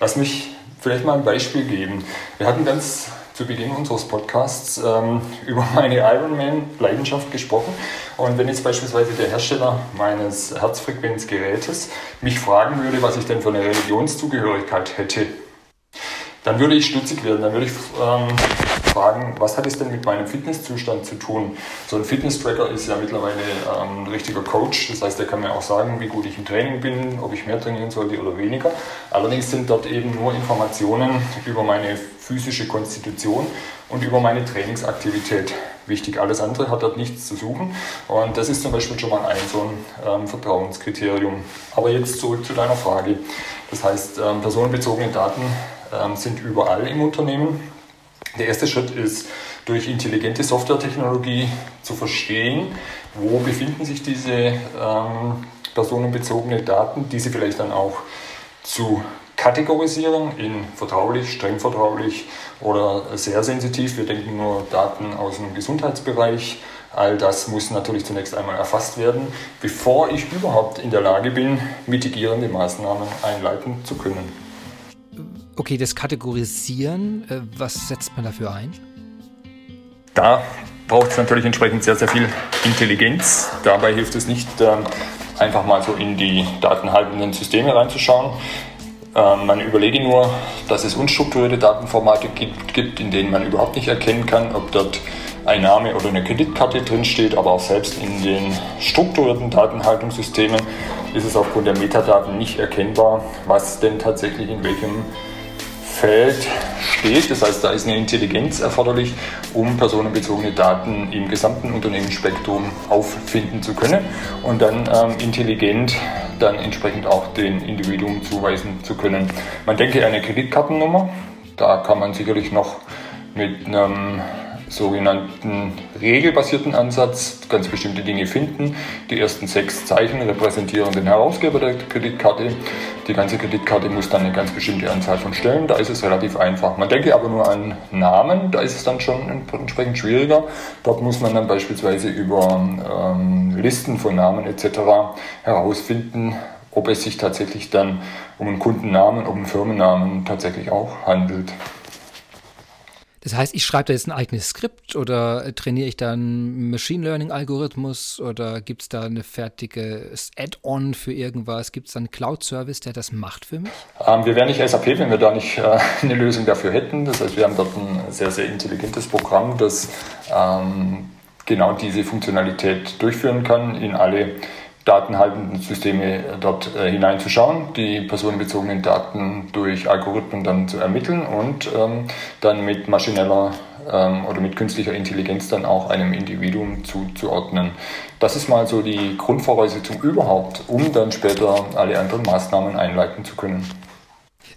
Lass mich vielleicht mal ein Beispiel geben. Wir hatten ganz zu Beginn unseres Podcasts ähm, über meine Ironman-Leidenschaft gesprochen. Und wenn jetzt beispielsweise der Hersteller meines Herzfrequenzgerätes mich fragen würde, was ich denn für eine Religionszugehörigkeit hätte, dann würde ich stutzig werden. Dann würde ich ähm, fragen, was hat es denn mit meinem Fitnesszustand zu tun? So ein Fitness-Tracker ist ja mittlerweile ähm, ein richtiger Coach. Das heißt, der kann mir auch sagen, wie gut ich im Training bin, ob ich mehr trainieren sollte oder weniger. Allerdings sind dort eben nur Informationen über meine physische Konstitution und über meine Trainingsaktivität wichtig. Alles andere hat dort nichts zu suchen. Und das ist zum Beispiel schon mal ein so ein ähm, Vertrauenskriterium. Aber jetzt zurück zu deiner Frage. Das heißt, ähm, personenbezogene Daten sind überall im Unternehmen. Der erste Schritt ist, durch intelligente Softwaretechnologie zu verstehen, wo befinden sich diese ähm, personenbezogene Daten, die sie vielleicht dann auch zu kategorisieren in vertraulich, streng vertraulich oder sehr sensitiv. Wir denken nur Daten aus dem Gesundheitsbereich. All das muss natürlich zunächst einmal erfasst werden, bevor ich überhaupt in der Lage bin, mitigierende Maßnahmen einleiten zu können. Okay, das Kategorisieren, äh, was setzt man dafür ein? Da braucht es natürlich entsprechend sehr, sehr viel Intelligenz. Dabei hilft es nicht, ähm, einfach mal so in die datenhaltenden Systeme reinzuschauen, ähm, man überlege nur, dass es unstrukturierte Datenformate gibt, gibt, in denen man überhaupt nicht erkennen kann, ob dort ein Name oder eine Kreditkarte drinsteht, aber auch selbst in den strukturierten Datenhaltungssystemen ist es aufgrund der Metadaten nicht erkennbar, was denn tatsächlich in welchem Feld steht. Das heißt, da ist eine Intelligenz erforderlich, um personenbezogene Daten im gesamten Unternehmensspektrum auffinden zu können und dann ähm, intelligent dann entsprechend auch den Individuum zuweisen zu können. Man denke an eine Kreditkartennummer, da kann man sicherlich noch mit einem sogenannten regelbasierten Ansatz ganz bestimmte Dinge finden. Die ersten sechs Zeichen repräsentieren den Herausgeber der Kreditkarte. Die ganze Kreditkarte muss dann eine ganz bestimmte Anzahl von Stellen. Da ist es relativ einfach. Man denke aber nur an Namen, da ist es dann schon entsprechend schwieriger. Dort muss man dann beispielsweise über ähm, Listen von Namen etc. herausfinden, ob es sich tatsächlich dann um einen Kundennamen, um einen Firmennamen tatsächlich auch handelt. Das heißt, ich schreibe da jetzt ein eigenes Skript oder trainiere ich da einen Machine Learning-Algorithmus oder gibt es da eine fertige Add-on für irgendwas? Gibt es da einen Cloud-Service, der das macht für mich? Ähm, wir wären nicht SAP, wenn wir da nicht äh, eine Lösung dafür hätten. Das heißt, wir haben dort ein sehr, sehr intelligentes Programm, das ähm, genau diese Funktionalität durchführen kann in alle datenhaltenden Systeme dort äh, hineinzuschauen, die personenbezogenen Daten durch Algorithmen dann zu ermitteln und ähm, dann mit maschineller ähm, oder mit künstlicher Intelligenz dann auch einem Individuum zuzuordnen. Das ist mal so die Grundvoraussetzung überhaupt, um dann später alle anderen Maßnahmen einleiten zu können.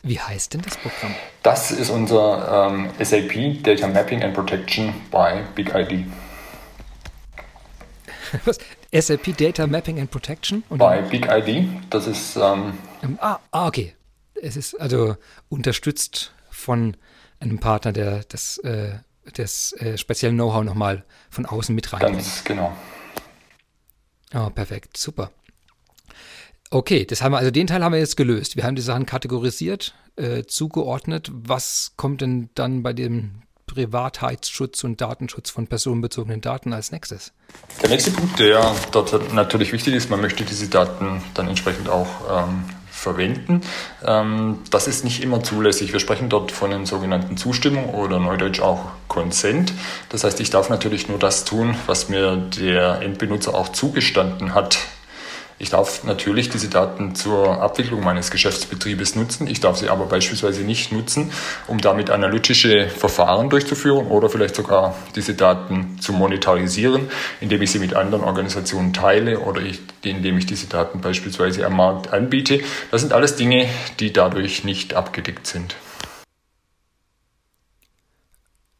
Wie heißt denn das Programm? Das ist unser ähm, SAP Data Mapping and Protection by Big ID. Was? SAP Data Mapping and Protection? Und Bei Big ID, das ist. Ähm, ähm, ah, ah, okay. Es ist also unterstützt von einem Partner, der das, äh, das äh, spezielle Know-how nochmal von außen mit reinbringt. Ganz genau. Oh, perfekt, super. Okay, das haben wir, also den Teil haben wir jetzt gelöst. Wir haben die Sachen kategorisiert, äh, zugeordnet. Was kommt denn dann bei dem Privatheitsschutz und Datenschutz von personenbezogenen Daten als nächstes? Der nächste Punkt, der dort natürlich wichtig ist, man möchte diese Daten dann entsprechend auch ähm, verwenden. Ähm, das ist nicht immer zulässig. Wir sprechen dort von einer sogenannten Zustimmung oder neudeutsch auch Consent. Das heißt, ich darf natürlich nur das tun, was mir der Endbenutzer auch zugestanden hat ich darf natürlich diese Daten zur Abwicklung meines Geschäftsbetriebes nutzen. Ich darf sie aber beispielsweise nicht nutzen, um damit analytische Verfahren durchzuführen oder vielleicht sogar diese Daten zu monetarisieren, indem ich sie mit anderen Organisationen teile oder ich, indem ich diese Daten beispielsweise am Markt anbiete. Das sind alles Dinge, die dadurch nicht abgedeckt sind.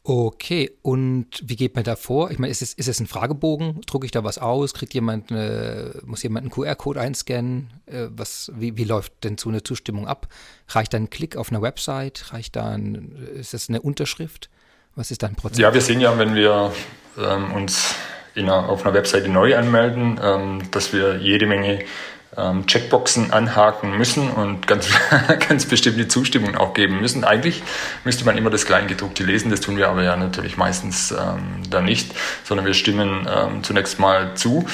Okay, und wie geht man da vor? Ich meine, ist es, ist es ein Fragebogen? Drucke ich da was aus? Kriegt jemand eine, muss jemand einen QR-Code einscannen? Äh, was, wie, wie läuft denn so eine Zustimmung ab? Reicht da ein Klick auf einer Website? Reicht da ein, ist das eine Unterschrift? Was ist da ein Prozess? Ja, wir sehen ja, wenn wir ähm, uns einer, auf einer Webseite neu anmelden, ähm, dass wir jede Menge ähm, Checkboxen anhaken müssen und ganz, ganz bestimmt die Zustimmung auch geben müssen. Eigentlich müsste man immer das Kleingedruckte lesen, das tun wir aber ja natürlich meistens ähm, dann nicht, sondern wir stimmen ähm, zunächst mal zu.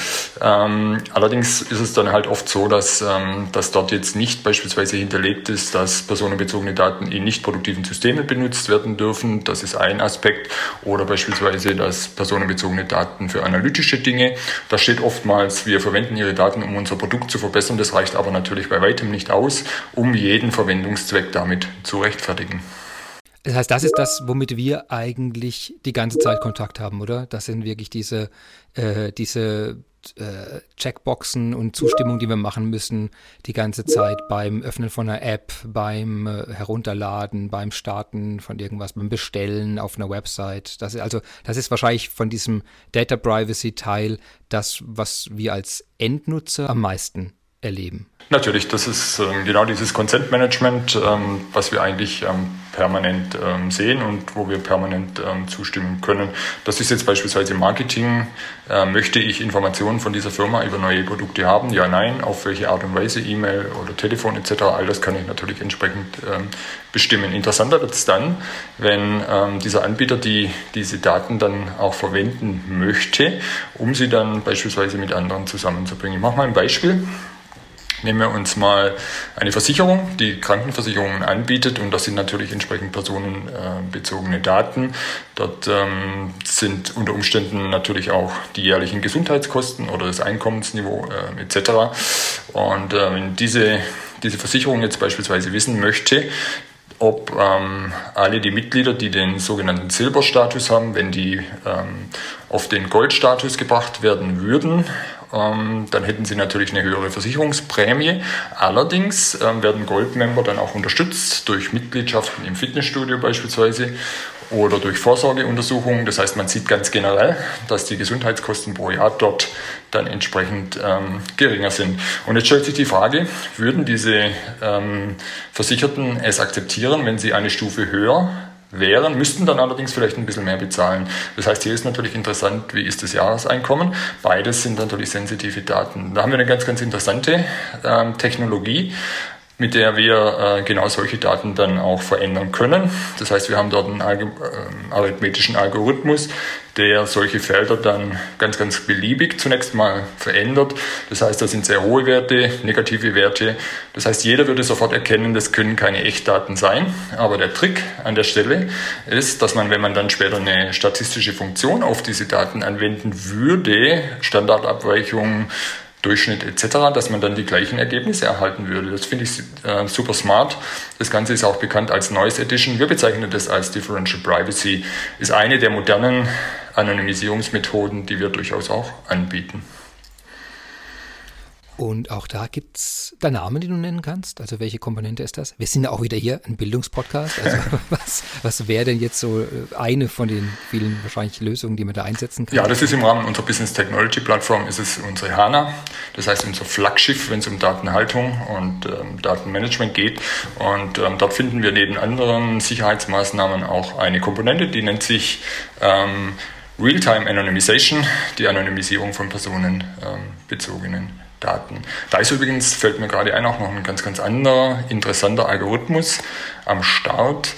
Ähm, allerdings ist es dann halt oft so, dass, ähm, dass dort jetzt nicht beispielsweise hinterlegt ist, dass personenbezogene Daten in nicht produktiven Systemen benutzt werden dürfen. Das ist ein Aspekt. Oder beispielsweise, dass personenbezogene Daten für analytische Dinge, da steht oftmals, wir verwenden Ihre Daten, um unser Produkt zu verbessern. Das reicht aber natürlich bei weitem nicht aus, um jeden Verwendungszweck damit zu rechtfertigen. Das heißt, das ist das, womit wir eigentlich die ganze Zeit Kontakt haben, oder? Das sind wirklich diese, äh, diese äh, Checkboxen und Zustimmung, die wir machen müssen, die ganze Zeit beim Öffnen von einer App, beim äh, Herunterladen, beim Starten von irgendwas, beim Bestellen auf einer Website. Das ist also, das ist wahrscheinlich von diesem Data Privacy Teil das, was wir als Endnutzer am meisten erleben. Natürlich, das ist ähm, genau dieses Consent Management, ähm, was wir eigentlich ähm, permanent ähm, sehen und wo wir permanent ähm, zustimmen können. Das ist jetzt beispielsweise Marketing. Äh, möchte ich Informationen von dieser Firma über neue Produkte haben? Ja, nein. Auf welche Art und Weise? E-Mail oder Telefon etc. All das kann ich natürlich entsprechend ähm, bestimmen. Interessanter wird es dann, wenn dieser Anbieter die, diese Daten dann auch verwenden möchte, um sie dann beispielsweise mit anderen zusammenzubringen. Ich mache mal ein Beispiel. Nehmen wir uns mal eine Versicherung, die Krankenversicherungen anbietet und das sind natürlich entsprechend personenbezogene Daten. Dort ähm, sind unter Umständen natürlich auch die jährlichen Gesundheitskosten oder das Einkommensniveau äh, etc. Und äh, wenn diese, diese Versicherung jetzt beispielsweise wissen möchte, ob ähm, alle die Mitglieder, die den sogenannten Silberstatus haben, wenn die ähm, auf den Goldstatus gebracht werden würden, dann hätten sie natürlich eine höhere Versicherungsprämie. Allerdings ähm, werden Goldmember dann auch unterstützt durch Mitgliedschaften im Fitnessstudio beispielsweise oder durch Vorsorgeuntersuchungen. Das heißt, man sieht ganz generell, dass die Gesundheitskosten pro Jahr dort dann entsprechend ähm, geringer sind. Und jetzt stellt sich die Frage, würden diese ähm, Versicherten es akzeptieren, wenn sie eine Stufe höher wären, müssten dann allerdings vielleicht ein bisschen mehr bezahlen. Das heißt, hier ist natürlich interessant, wie ist das Jahreseinkommen. Beides sind natürlich sensitive Daten. Da haben wir eine ganz, ganz interessante ähm, Technologie mit der wir äh, genau solche Daten dann auch verändern können. Das heißt, wir haben dort einen Alg äh, arithmetischen Algorithmus, der solche Felder dann ganz, ganz beliebig zunächst mal verändert. Das heißt, da sind sehr hohe Werte, negative Werte. Das heißt, jeder würde sofort erkennen, das können keine Echtdaten sein. Aber der Trick an der Stelle ist, dass man, wenn man dann später eine statistische Funktion auf diese Daten anwenden würde, Standardabweichungen, Durchschnitt etc., dass man dann die gleichen Ergebnisse erhalten würde. Das finde ich äh, super smart. Das Ganze ist auch bekannt als Noise Edition. Wir bezeichnen das als Differential Privacy. Ist eine der modernen Anonymisierungsmethoden, die wir durchaus auch anbieten. Und auch da gibt es da Namen, die du nennen kannst? Also welche Komponente ist das? Wir sind ja auch wieder hier, ein Bildungspodcast. Also was, was wäre denn jetzt so äh, eine von den vielen wahrscheinlich Lösungen, die man da einsetzen kann? Ja, das ist im Rahmen unserer Business Technology Plattform, ist es unsere HANA. Das heißt unser Flaggschiff, wenn es um Datenhaltung und ähm, Datenmanagement geht. Und ähm, dort finden wir neben anderen Sicherheitsmaßnahmen auch eine Komponente, die nennt sich ähm, Real-Time Anonymization, die Anonymisierung von personenbezogenen ähm, Daten. Da ist übrigens, fällt mir gerade ein, auch noch ein ganz, ganz anderer interessanter Algorithmus am Start.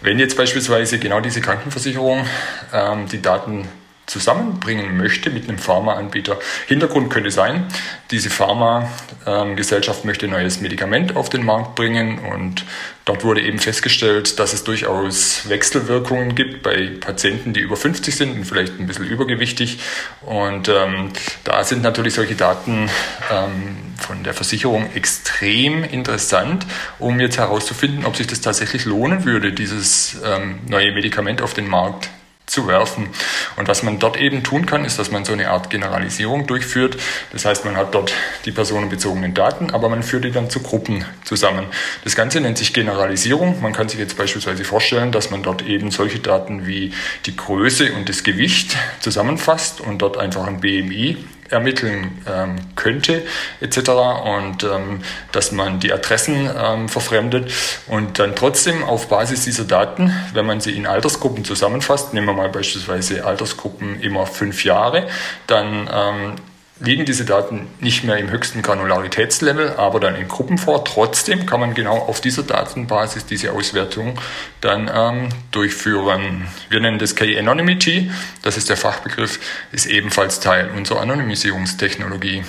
Wenn jetzt beispielsweise genau diese Krankenversicherung ähm, die Daten zusammenbringen möchte mit einem Pharmaanbieter. Hintergrund könnte sein, diese Pharmagesellschaft möchte ein neues Medikament auf den Markt bringen und dort wurde eben festgestellt, dass es durchaus Wechselwirkungen gibt bei Patienten, die über 50 sind und vielleicht ein bisschen übergewichtig. Und ähm, da sind natürlich solche Daten ähm, von der Versicherung extrem interessant, um jetzt herauszufinden, ob sich das tatsächlich lohnen würde, dieses ähm, neue Medikament auf den Markt zu werfen. Und was man dort eben tun kann, ist, dass man so eine Art Generalisierung durchführt. Das heißt, man hat dort die personenbezogenen Daten, aber man führt die dann zu Gruppen zusammen. Das Ganze nennt sich Generalisierung. Man kann sich jetzt beispielsweise vorstellen, dass man dort eben solche Daten wie die Größe und das Gewicht zusammenfasst und dort einfach ein BMI ermitteln ähm, könnte etc. und ähm, dass man die Adressen ähm, verfremdet und dann trotzdem auf Basis dieser Daten, wenn man sie in Altersgruppen zusammenfasst, nehmen wir mal beispielsweise Altersgruppen immer fünf Jahre, dann ähm, liegen diese Daten nicht mehr im höchsten Granularitätslevel, aber dann in Gruppen vor. Trotzdem kann man genau auf dieser Datenbasis diese Auswertung dann ähm, durchführen. Wir nennen das K-Anonymity, das ist der Fachbegriff, ist ebenfalls Teil unserer Anonymisierungstechnologie.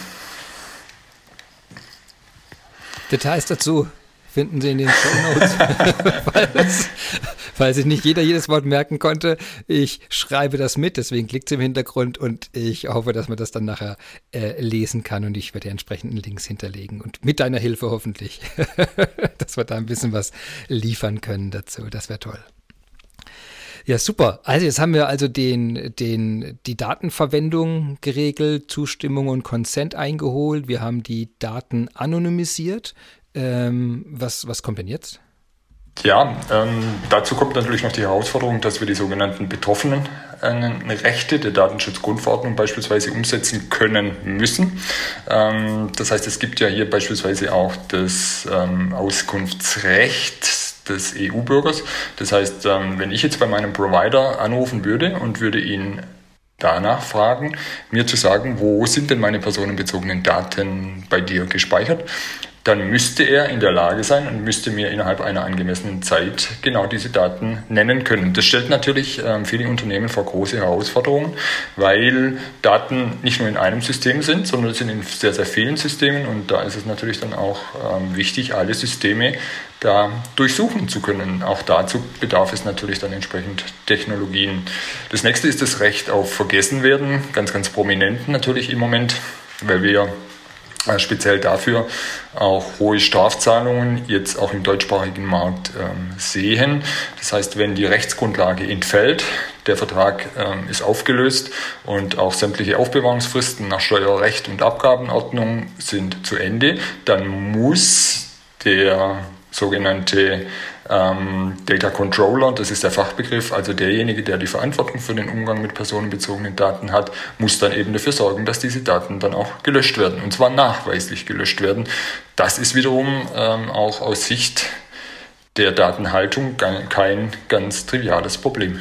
Details dazu finden Sie in den Show Notes, falls, falls sich nicht jeder jedes Wort merken konnte. Ich schreibe das mit, deswegen klickt es im Hintergrund und ich hoffe, dass man das dann nachher äh, lesen kann und ich werde die entsprechenden Links hinterlegen und mit deiner Hilfe hoffentlich, dass wir da ein bisschen was liefern können dazu. Das wäre toll. Ja, super. Also jetzt haben wir also den, den, die Datenverwendung geregelt, Zustimmung und Consent eingeholt. Wir haben die Daten anonymisiert. Ähm, was, was kommt denn jetzt? Ja, ähm, dazu kommt natürlich noch die Herausforderung, dass wir die sogenannten betroffenen äh, Rechte der Datenschutzgrundverordnung beispielsweise umsetzen können müssen. Ähm, das heißt, es gibt ja hier beispielsweise auch das ähm, Auskunftsrecht des EU-Bürgers. Das heißt, ähm, wenn ich jetzt bei meinem Provider anrufen würde und würde ihn danach fragen, mir zu sagen, wo sind denn meine personenbezogenen Daten bei dir gespeichert, dann müsste er in der Lage sein und müsste mir innerhalb einer angemessenen Zeit genau diese Daten nennen können. Das stellt natürlich ähm, viele Unternehmen vor große Herausforderungen, weil Daten nicht nur in einem System sind, sondern sind in sehr, sehr vielen Systemen und da ist es natürlich dann auch ähm, wichtig, alle Systeme da durchsuchen zu können. Auch dazu bedarf es natürlich dann entsprechend Technologien. Das nächste ist das Recht auf Vergessenwerden, ganz, ganz prominent natürlich im Moment, weil wir speziell dafür auch hohe Strafzahlungen jetzt auch im deutschsprachigen Markt ähm, sehen. Das heißt, wenn die Rechtsgrundlage entfällt, der Vertrag ähm, ist aufgelöst und auch sämtliche Aufbewahrungsfristen nach Steuerrecht und Abgabenordnung sind zu Ende, dann muss der sogenannte ähm, Data Controller, das ist der Fachbegriff, also derjenige, der die Verantwortung für den Umgang mit personenbezogenen Daten hat, muss dann eben dafür sorgen, dass diese Daten dann auch gelöscht werden und zwar nachweislich gelöscht werden. Das ist wiederum ähm, auch aus Sicht der Datenhaltung kein ganz triviales Problem.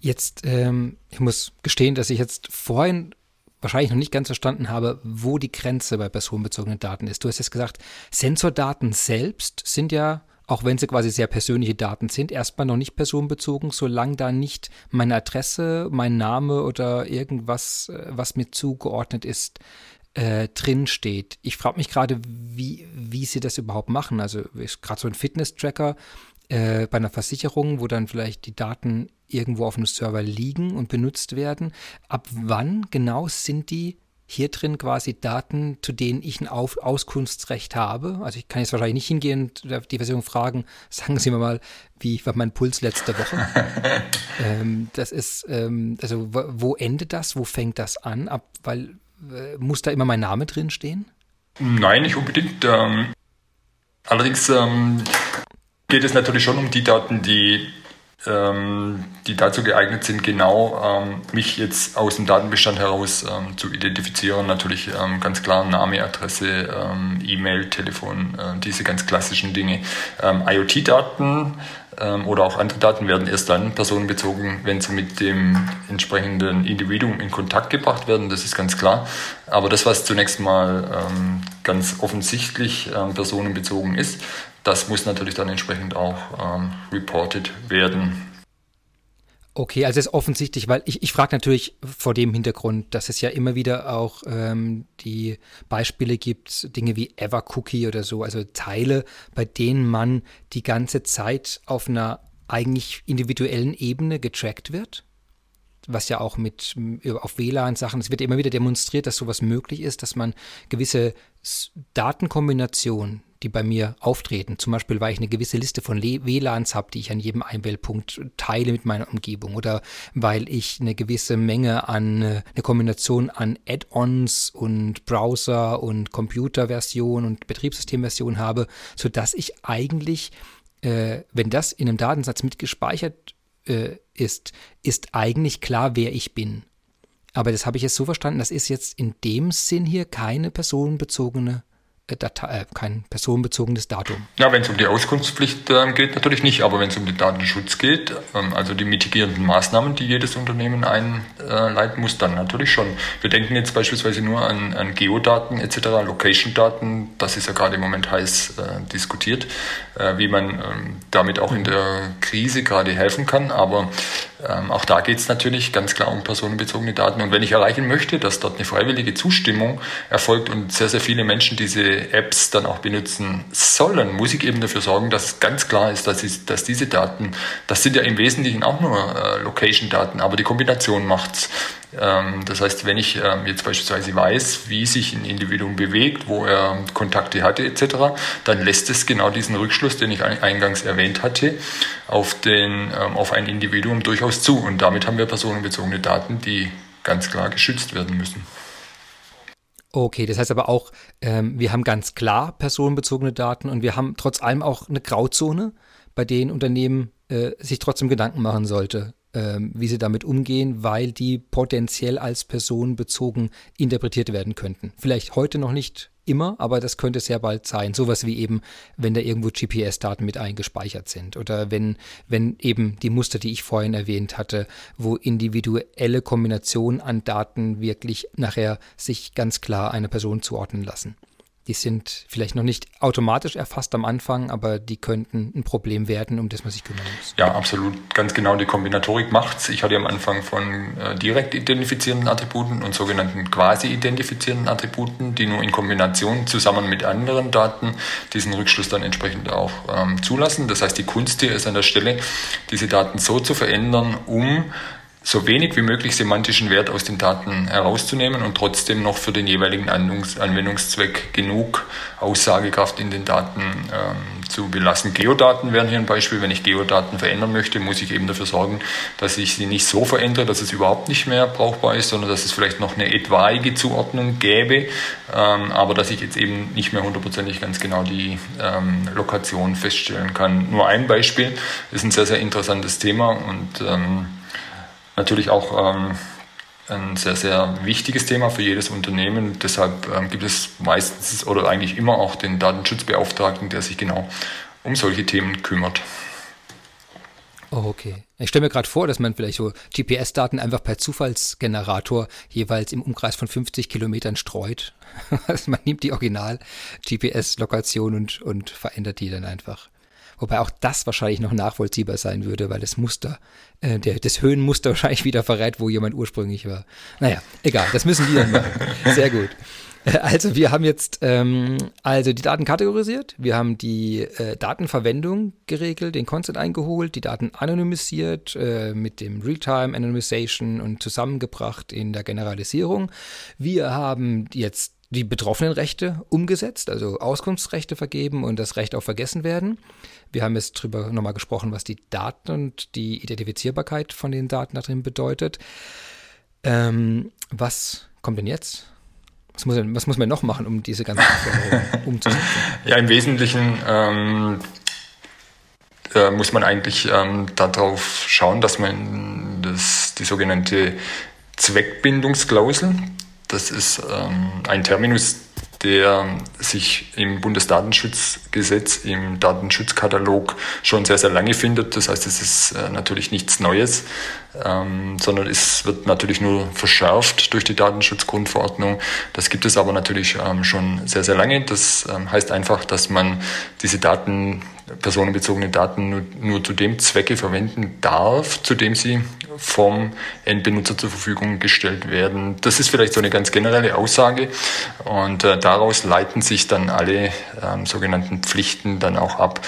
Jetzt, ähm, ich muss gestehen, dass ich jetzt vorhin wahrscheinlich noch nicht ganz verstanden habe, wo die Grenze bei personenbezogenen Daten ist. Du hast jetzt gesagt, Sensordaten selbst sind ja, auch wenn sie quasi sehr persönliche Daten sind, erstmal noch nicht personenbezogen, solange da nicht meine Adresse, mein Name oder irgendwas, äh, was mir zugeordnet ist, äh, drin steht. Ich frage mich gerade, wie, wie sie das überhaupt machen. Also gerade so ein Fitness-Tracker äh, bei einer Versicherung, wo dann vielleicht die Daten irgendwo auf einem Server liegen und benutzt werden. Ab wann genau sind die hier drin quasi Daten, zu denen ich ein auf Auskunftsrecht habe. Also ich kann jetzt wahrscheinlich nicht hingehen und die Version fragen, sagen Sie mir mal, wie war mein Puls letzte Woche? ähm, das ist, ähm, also wo endet das, wo fängt das an? Ab, weil äh, muss da immer mein Name drin stehen? Nein, nicht unbedingt. Ähm, allerdings ähm, geht es natürlich schon um die Daten, die die dazu geeignet sind, genau ähm, mich jetzt aus dem Datenbestand heraus ähm, zu identifizieren. Natürlich ähm, ganz klar Name, Adresse, ähm, E-Mail, Telefon, äh, diese ganz klassischen Dinge. Ähm, IoT-Daten oder auch andere Daten werden erst dann personenbezogen, wenn sie mit dem entsprechenden Individuum in Kontakt gebracht werden, das ist ganz klar. Aber das, was zunächst mal ganz offensichtlich personenbezogen ist, das muss natürlich dann entsprechend auch ähm, reported werden. Okay, also ist offensichtlich, weil ich, ich frage natürlich vor dem Hintergrund, dass es ja immer wieder auch ähm, die Beispiele gibt, Dinge wie Evercookie oder so, also Teile, bei denen man die ganze Zeit auf einer eigentlich individuellen Ebene getrackt wird was ja auch mit auf WLAN-Sachen, es wird immer wieder demonstriert, dass sowas möglich ist, dass man gewisse Datenkombinationen, die bei mir auftreten, zum Beispiel, weil ich eine gewisse Liste von WLANs habe, die ich an jedem Einwählpunkt teile mit meiner Umgebung oder weil ich eine gewisse Menge an, äh, eine Kombination an Add-ons und Browser und Computerversion und Betriebssystemversion habe, sodass ich eigentlich, äh, wenn das in einem Datensatz mitgespeichert äh, ist, ist eigentlich klar, wer ich bin. Aber das habe ich jetzt so verstanden, das ist jetzt in dem Sinn hier keine personenbezogene Datei, äh, kein personenbezogenes Datum. Ja, wenn es um die Auskunftspflicht äh, geht, natürlich nicht, aber wenn es um den Datenschutz geht, ähm, also die mitigierenden Maßnahmen, die jedes Unternehmen einleiten muss, dann natürlich schon. Wir denken jetzt beispielsweise nur an, an Geodaten etc., Location-Daten, das ist ja gerade im Moment heiß äh, diskutiert, äh, wie man ähm, damit auch in der Krise gerade helfen kann, aber ähm, auch da geht es natürlich ganz klar um personenbezogene Daten. Und wenn ich erreichen möchte, dass dort eine freiwillige Zustimmung erfolgt und sehr, sehr viele Menschen diese Apps dann auch benutzen sollen, muss ich eben dafür sorgen, dass es ganz klar ist, dass, ich, dass diese Daten, das sind ja im Wesentlichen auch nur äh, Location-Daten, aber die Kombination macht's. Ähm, das heißt, wenn ich ähm, jetzt beispielsweise weiß, wie sich ein Individuum bewegt, wo er Kontakte hatte etc., dann lässt es genau diesen Rückschluss, den ich eingangs erwähnt hatte, auf, den, ähm, auf ein Individuum durchaus zu. Und damit haben wir personenbezogene Daten, die ganz klar geschützt werden müssen. Okay, das heißt aber auch, ähm, wir haben ganz klar personenbezogene Daten und wir haben trotz allem auch eine Grauzone, bei denen Unternehmen äh, sich trotzdem Gedanken machen sollte, ähm, wie sie damit umgehen, weil die potenziell als personenbezogen interpretiert werden könnten. Vielleicht heute noch nicht immer, aber das könnte sehr bald sein. Sowas wie eben, wenn da irgendwo GPS-Daten mit eingespeichert sind oder wenn, wenn eben die Muster, die ich vorhin erwähnt hatte, wo individuelle Kombinationen an Daten wirklich nachher sich ganz klar einer Person zuordnen lassen. Die sind vielleicht noch nicht automatisch erfasst am Anfang, aber die könnten ein Problem werden, um das man sich kümmern muss. Ja, absolut. Ganz genau. Die Kombinatorik macht's. Ich hatte am Anfang von äh, direkt identifizierenden Attributen und sogenannten quasi identifizierenden Attributen, die nur in Kombination zusammen mit anderen Daten diesen Rückschluss dann entsprechend auch ähm, zulassen. Das heißt, die Kunst hier ist an der Stelle, diese Daten so zu verändern, um so wenig wie möglich semantischen Wert aus den Daten herauszunehmen und trotzdem noch für den jeweiligen Anwendungszweck genug Aussagekraft in den Daten ähm, zu belassen. Geodaten wären hier ein Beispiel. Wenn ich Geodaten verändern möchte, muss ich eben dafür sorgen, dass ich sie nicht so verändere, dass es überhaupt nicht mehr brauchbar ist, sondern dass es vielleicht noch eine etwaige Zuordnung gäbe, ähm, aber dass ich jetzt eben nicht mehr hundertprozentig ganz genau die ähm, Lokation feststellen kann. Nur ein Beispiel ist ein sehr, sehr interessantes Thema und ähm, natürlich auch ähm, ein sehr, sehr wichtiges Thema für jedes Unternehmen. Deshalb ähm, gibt es meistens oder eigentlich immer auch den Datenschutzbeauftragten, der sich genau um solche Themen kümmert. Okay. Ich stelle mir gerade vor, dass man vielleicht so GPS-Daten einfach per Zufallsgenerator jeweils im Umkreis von 50 Kilometern streut. also man nimmt die Original-GPS-Lokation und, und verändert die dann einfach. Wobei auch das wahrscheinlich noch nachvollziehbar sein würde, weil das Muster, äh, der, das Höhenmuster wahrscheinlich wieder verrät, wo jemand ursprünglich war. Naja, egal, das müssen die dann machen. Sehr gut. Äh, also wir haben jetzt ähm, also die Daten kategorisiert, wir haben die äh, Datenverwendung geregelt, den Consent eingeholt, die Daten anonymisiert äh, mit dem Realtime Anonymization und zusammengebracht in der Generalisierung. Wir haben jetzt die betroffenen Rechte umgesetzt, also Auskunftsrechte vergeben und das Recht auf vergessen werden. Wir haben jetzt darüber nochmal gesprochen, was die Daten und die Identifizierbarkeit von den Daten da drin bedeutet. Ähm, was kommt denn jetzt? Was muss, was muss man noch machen, um diese ganzen Anforderungen umzusetzen? Ja, im Wesentlichen ähm, äh, muss man eigentlich ähm, darauf schauen, dass man das, die sogenannte Zweckbindungsklausel, das ist ähm, ein Terminus, der sich im Bundesdatenschutzgesetz, im Datenschutzkatalog schon sehr, sehr lange findet. Das heißt, es ist äh, natürlich nichts Neues, ähm, sondern es wird natürlich nur verschärft durch die Datenschutzgrundverordnung. Das gibt es aber natürlich ähm, schon sehr, sehr lange. Das ähm, heißt einfach, dass man diese Daten personenbezogene Daten nur, nur zu dem Zwecke verwenden darf, zu dem sie vom Endbenutzer zur Verfügung gestellt werden. Das ist vielleicht so eine ganz generelle Aussage und äh, daraus leiten sich dann alle ähm, sogenannten Pflichten dann auch ab.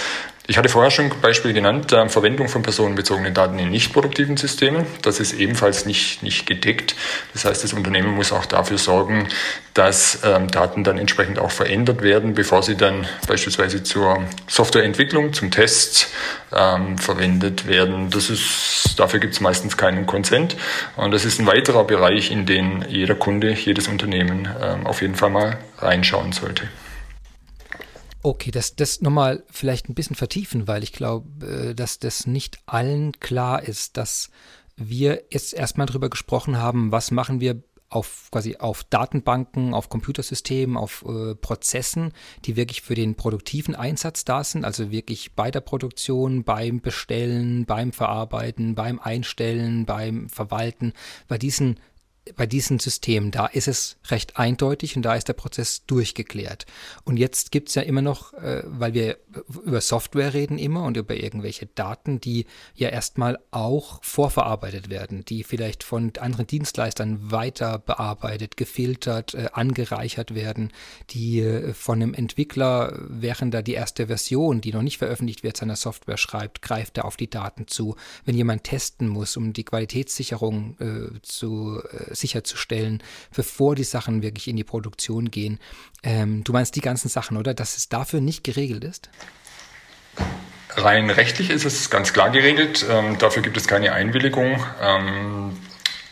Ich hatte vorher schon ein Beispiel genannt, äh, Verwendung von personenbezogenen Daten in nicht produktiven Systemen. Das ist ebenfalls nicht, nicht gedeckt. Das heißt, das Unternehmen muss auch dafür sorgen, dass ähm, Daten dann entsprechend auch verändert werden, bevor sie dann beispielsweise zur Softwareentwicklung, zum Test ähm, verwendet werden. Das ist, dafür gibt es meistens keinen Konsent. Und das ist ein weiterer Bereich, in den jeder Kunde, jedes Unternehmen ähm, auf jeden Fall mal reinschauen sollte. Okay, das, das nochmal vielleicht ein bisschen vertiefen, weil ich glaube, äh, dass das nicht allen klar ist, dass wir jetzt erstmal darüber gesprochen haben, was machen wir auf quasi auf Datenbanken, auf Computersystemen, auf äh, Prozessen, die wirklich für den produktiven Einsatz da sind, also wirklich bei der Produktion, beim Bestellen, beim Verarbeiten, beim Einstellen, beim Verwalten, bei diesen bei diesen Systemen, da ist es recht eindeutig und da ist der Prozess durchgeklärt. Und jetzt gibt es ja immer noch, äh, weil wir über Software reden immer und über irgendwelche Daten, die ja erstmal auch vorverarbeitet werden, die vielleicht von anderen Dienstleistern weiter bearbeitet, gefiltert, äh, angereichert werden, die äh, von einem Entwickler, während er die erste Version, die noch nicht veröffentlicht wird, seiner Software schreibt, greift er auf die Daten zu. Wenn jemand testen muss, um die Qualitätssicherung äh, zu äh, sicherzustellen, bevor die Sachen wirklich in die Produktion gehen. Ähm, du meinst die ganzen Sachen, oder? Dass es dafür nicht geregelt ist? Rein rechtlich ist es ganz klar geregelt. Ähm, dafür gibt es keine Einwilligung. Ähm,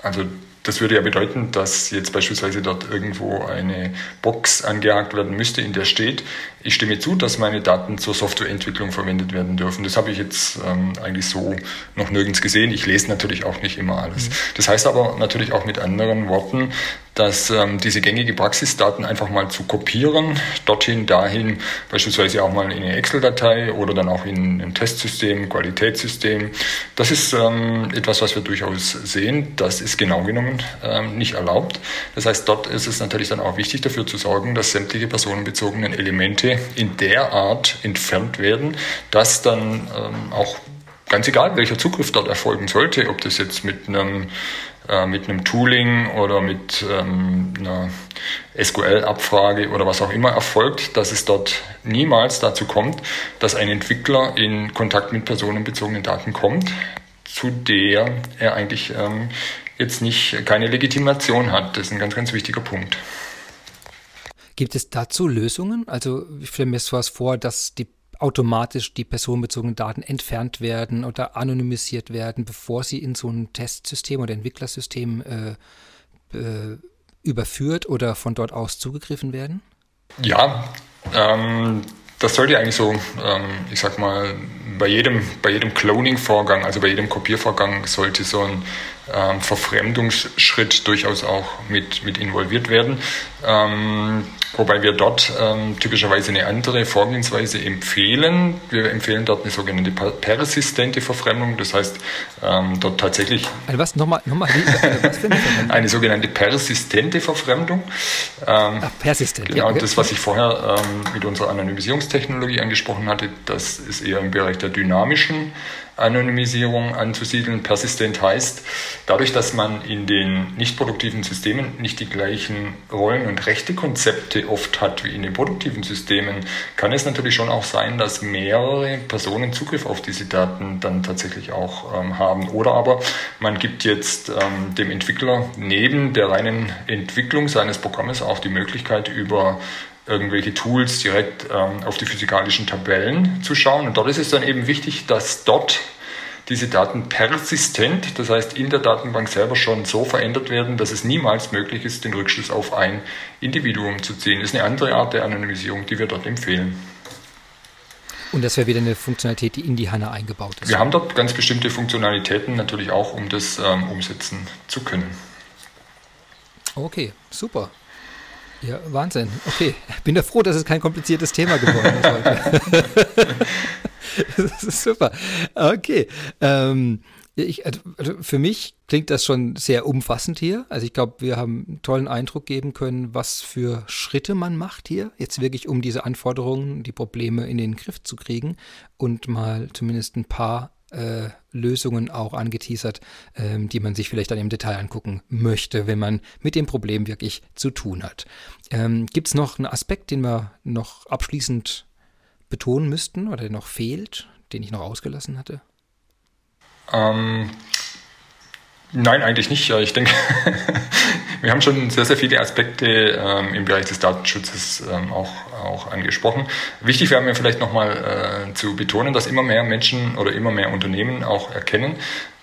also das würde ja bedeuten, dass jetzt beispielsweise dort irgendwo eine Box angehakt werden müsste, in der steht, ich stimme zu, dass meine Daten zur Softwareentwicklung verwendet werden dürfen. Das habe ich jetzt ähm, eigentlich so noch nirgends gesehen. Ich lese natürlich auch nicht immer alles. Mhm. Das heißt aber natürlich auch mit anderen Worten, dass ähm, diese gängige Praxis, Daten einfach mal zu kopieren, dorthin, dahin, beispielsweise auch mal in eine Excel-Datei oder dann auch in ein Testsystem, Qualitätssystem, das ist ähm, etwas, was wir durchaus sehen. Das ist genau genommen ähm, nicht erlaubt. Das heißt, dort ist es natürlich dann auch wichtig dafür zu sorgen, dass sämtliche personenbezogenen Elemente in der Art entfernt werden, dass dann ähm, auch ganz egal, welcher Zugriff dort erfolgen sollte, ob das jetzt mit einem äh, mit einem Tooling oder mit ähm, einer SQL-Abfrage oder was auch immer erfolgt, dass es dort niemals dazu kommt, dass ein Entwickler in Kontakt mit personenbezogenen Daten kommt, zu der er eigentlich ähm, jetzt nicht keine Legitimation hat. Das ist ein ganz, ganz wichtiger Punkt. Gibt es dazu Lösungen? Also ich stelle mir sowas vor, dass die automatisch die personenbezogenen Daten entfernt werden oder anonymisiert werden, bevor sie in so ein Testsystem oder Entwicklersystem äh, äh, überführt oder von dort aus zugegriffen werden? Ja, ähm, das sollte eigentlich so, ähm, ich sag mal, bei jedem, bei jedem Cloning-Vorgang, also bei jedem Kopiervorgang, sollte so ein ähm, Verfremdungsschritt durchaus auch mit, mit involviert werden. Ähm, wobei wir dort ähm, typischerweise eine andere Vorgehensweise empfehlen. Wir empfehlen dort eine sogenannte persistente Verfremdung, das heißt ähm, dort tatsächlich also was nochmal nochmal was für eine, eine sogenannte persistente Verfremdung. Ähm, Ach, persistent. Genau, ja, okay. das was ich vorher ähm, mit unserer Anonymisierungstechnologie angesprochen hatte, das ist eher im Bereich der dynamischen Anonymisierung anzusiedeln. Persistent heißt, dadurch, dass man in den nicht produktiven Systemen nicht die gleichen Rollen- und Rechtekonzepte oft hat wie in den produktiven Systemen, kann es natürlich schon auch sein, dass mehrere Personen Zugriff auf diese Daten dann tatsächlich auch ähm, haben. Oder aber man gibt jetzt ähm, dem Entwickler neben der reinen Entwicklung seines Programmes auch die Möglichkeit, über irgendwelche Tools direkt ähm, auf die physikalischen Tabellen zu schauen. Und dort ist es dann eben wichtig, dass dort diese Daten persistent, das heißt in der Datenbank selber schon so verändert werden, dass es niemals möglich ist, den Rückschluss auf ein Individuum zu ziehen. Das ist eine andere Art der Anonymisierung, die wir dort empfehlen. Und das wäre wieder eine Funktionalität, die in die HANA eingebaut ist. Wir haben dort ganz bestimmte Funktionalitäten natürlich auch, um das ähm, umsetzen zu können. Okay, super. Ja, Wahnsinn. Okay, bin da froh, dass es kein kompliziertes Thema geworden ist heute. das ist super. Okay. Ähm, ich, also, also für mich klingt das schon sehr umfassend hier. Also ich glaube, wir haben einen tollen Eindruck geben können, was für Schritte man macht hier, jetzt wirklich um diese Anforderungen, die Probleme in den Griff zu kriegen und mal zumindest ein paar äh, Lösungen auch angeteasert, ähm, die man sich vielleicht dann im Detail angucken möchte, wenn man mit dem Problem wirklich zu tun hat. Ähm, Gibt es noch einen Aspekt, den wir noch abschließend betonen müssten oder der noch fehlt, den ich noch ausgelassen hatte? Ähm, Nein, eigentlich nicht. Ich denke, wir haben schon sehr, sehr viele Aspekte ähm, im Bereich des Datenschutzes ähm, auch, auch angesprochen. Wichtig wäre mir vielleicht nochmal äh, zu betonen, dass immer mehr Menschen oder immer mehr Unternehmen auch erkennen,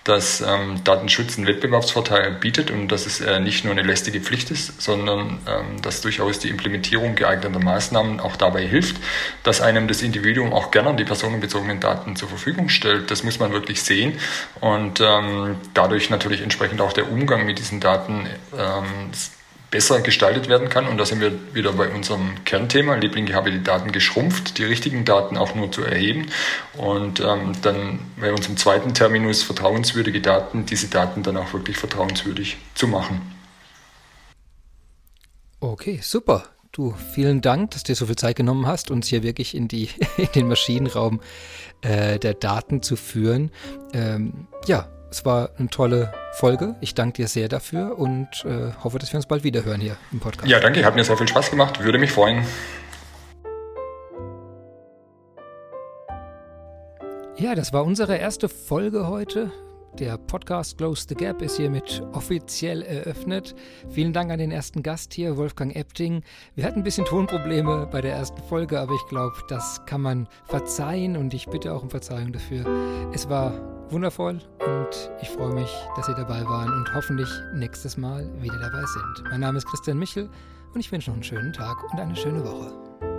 dass ähm, Datenschutz einen Wettbewerbsvorteil bietet und dass es äh, nicht nur eine lästige Pflicht ist, sondern ähm, dass durchaus die Implementierung geeigneter Maßnahmen auch dabei hilft, dass einem das Individuum auch gerne die personenbezogenen Daten zur Verfügung stellt. Das muss man wirklich sehen und ähm, dadurch natürlich entsprechend auch der Umgang mit diesen Daten ähm, besser gestaltet werden kann. Und da sind wir wieder bei unserem Kernthema. Liebling habe die Daten geschrumpft, die richtigen Daten auch nur zu erheben. Und ähm, dann bei unserem zweiten Terminus vertrauenswürdige Daten, diese Daten dann auch wirklich vertrauenswürdig zu machen. Okay, super. Du, vielen Dank, dass du dir so viel Zeit genommen hast, uns hier wirklich in, die, in den Maschinenraum äh, der Daten zu führen. Ähm, ja, es war eine tolle Folge. Ich danke dir sehr dafür und äh, hoffe, dass wir uns bald wieder hören hier im Podcast. Ja, danke. Hat mir sehr viel Spaß gemacht. Würde mich freuen. Ja, das war unsere erste Folge heute. Der Podcast Close the Gap ist hiermit offiziell eröffnet. Vielen Dank an den ersten Gast hier, Wolfgang Epting. Wir hatten ein bisschen Tonprobleme bei der ersten Folge, aber ich glaube, das kann man verzeihen und ich bitte auch um Verzeihung dafür. Es war wundervoll und ich freue mich, dass Sie dabei waren und hoffentlich nächstes Mal wieder dabei sind. Mein Name ist Christian Michel und ich wünsche noch einen schönen Tag und eine schöne Woche.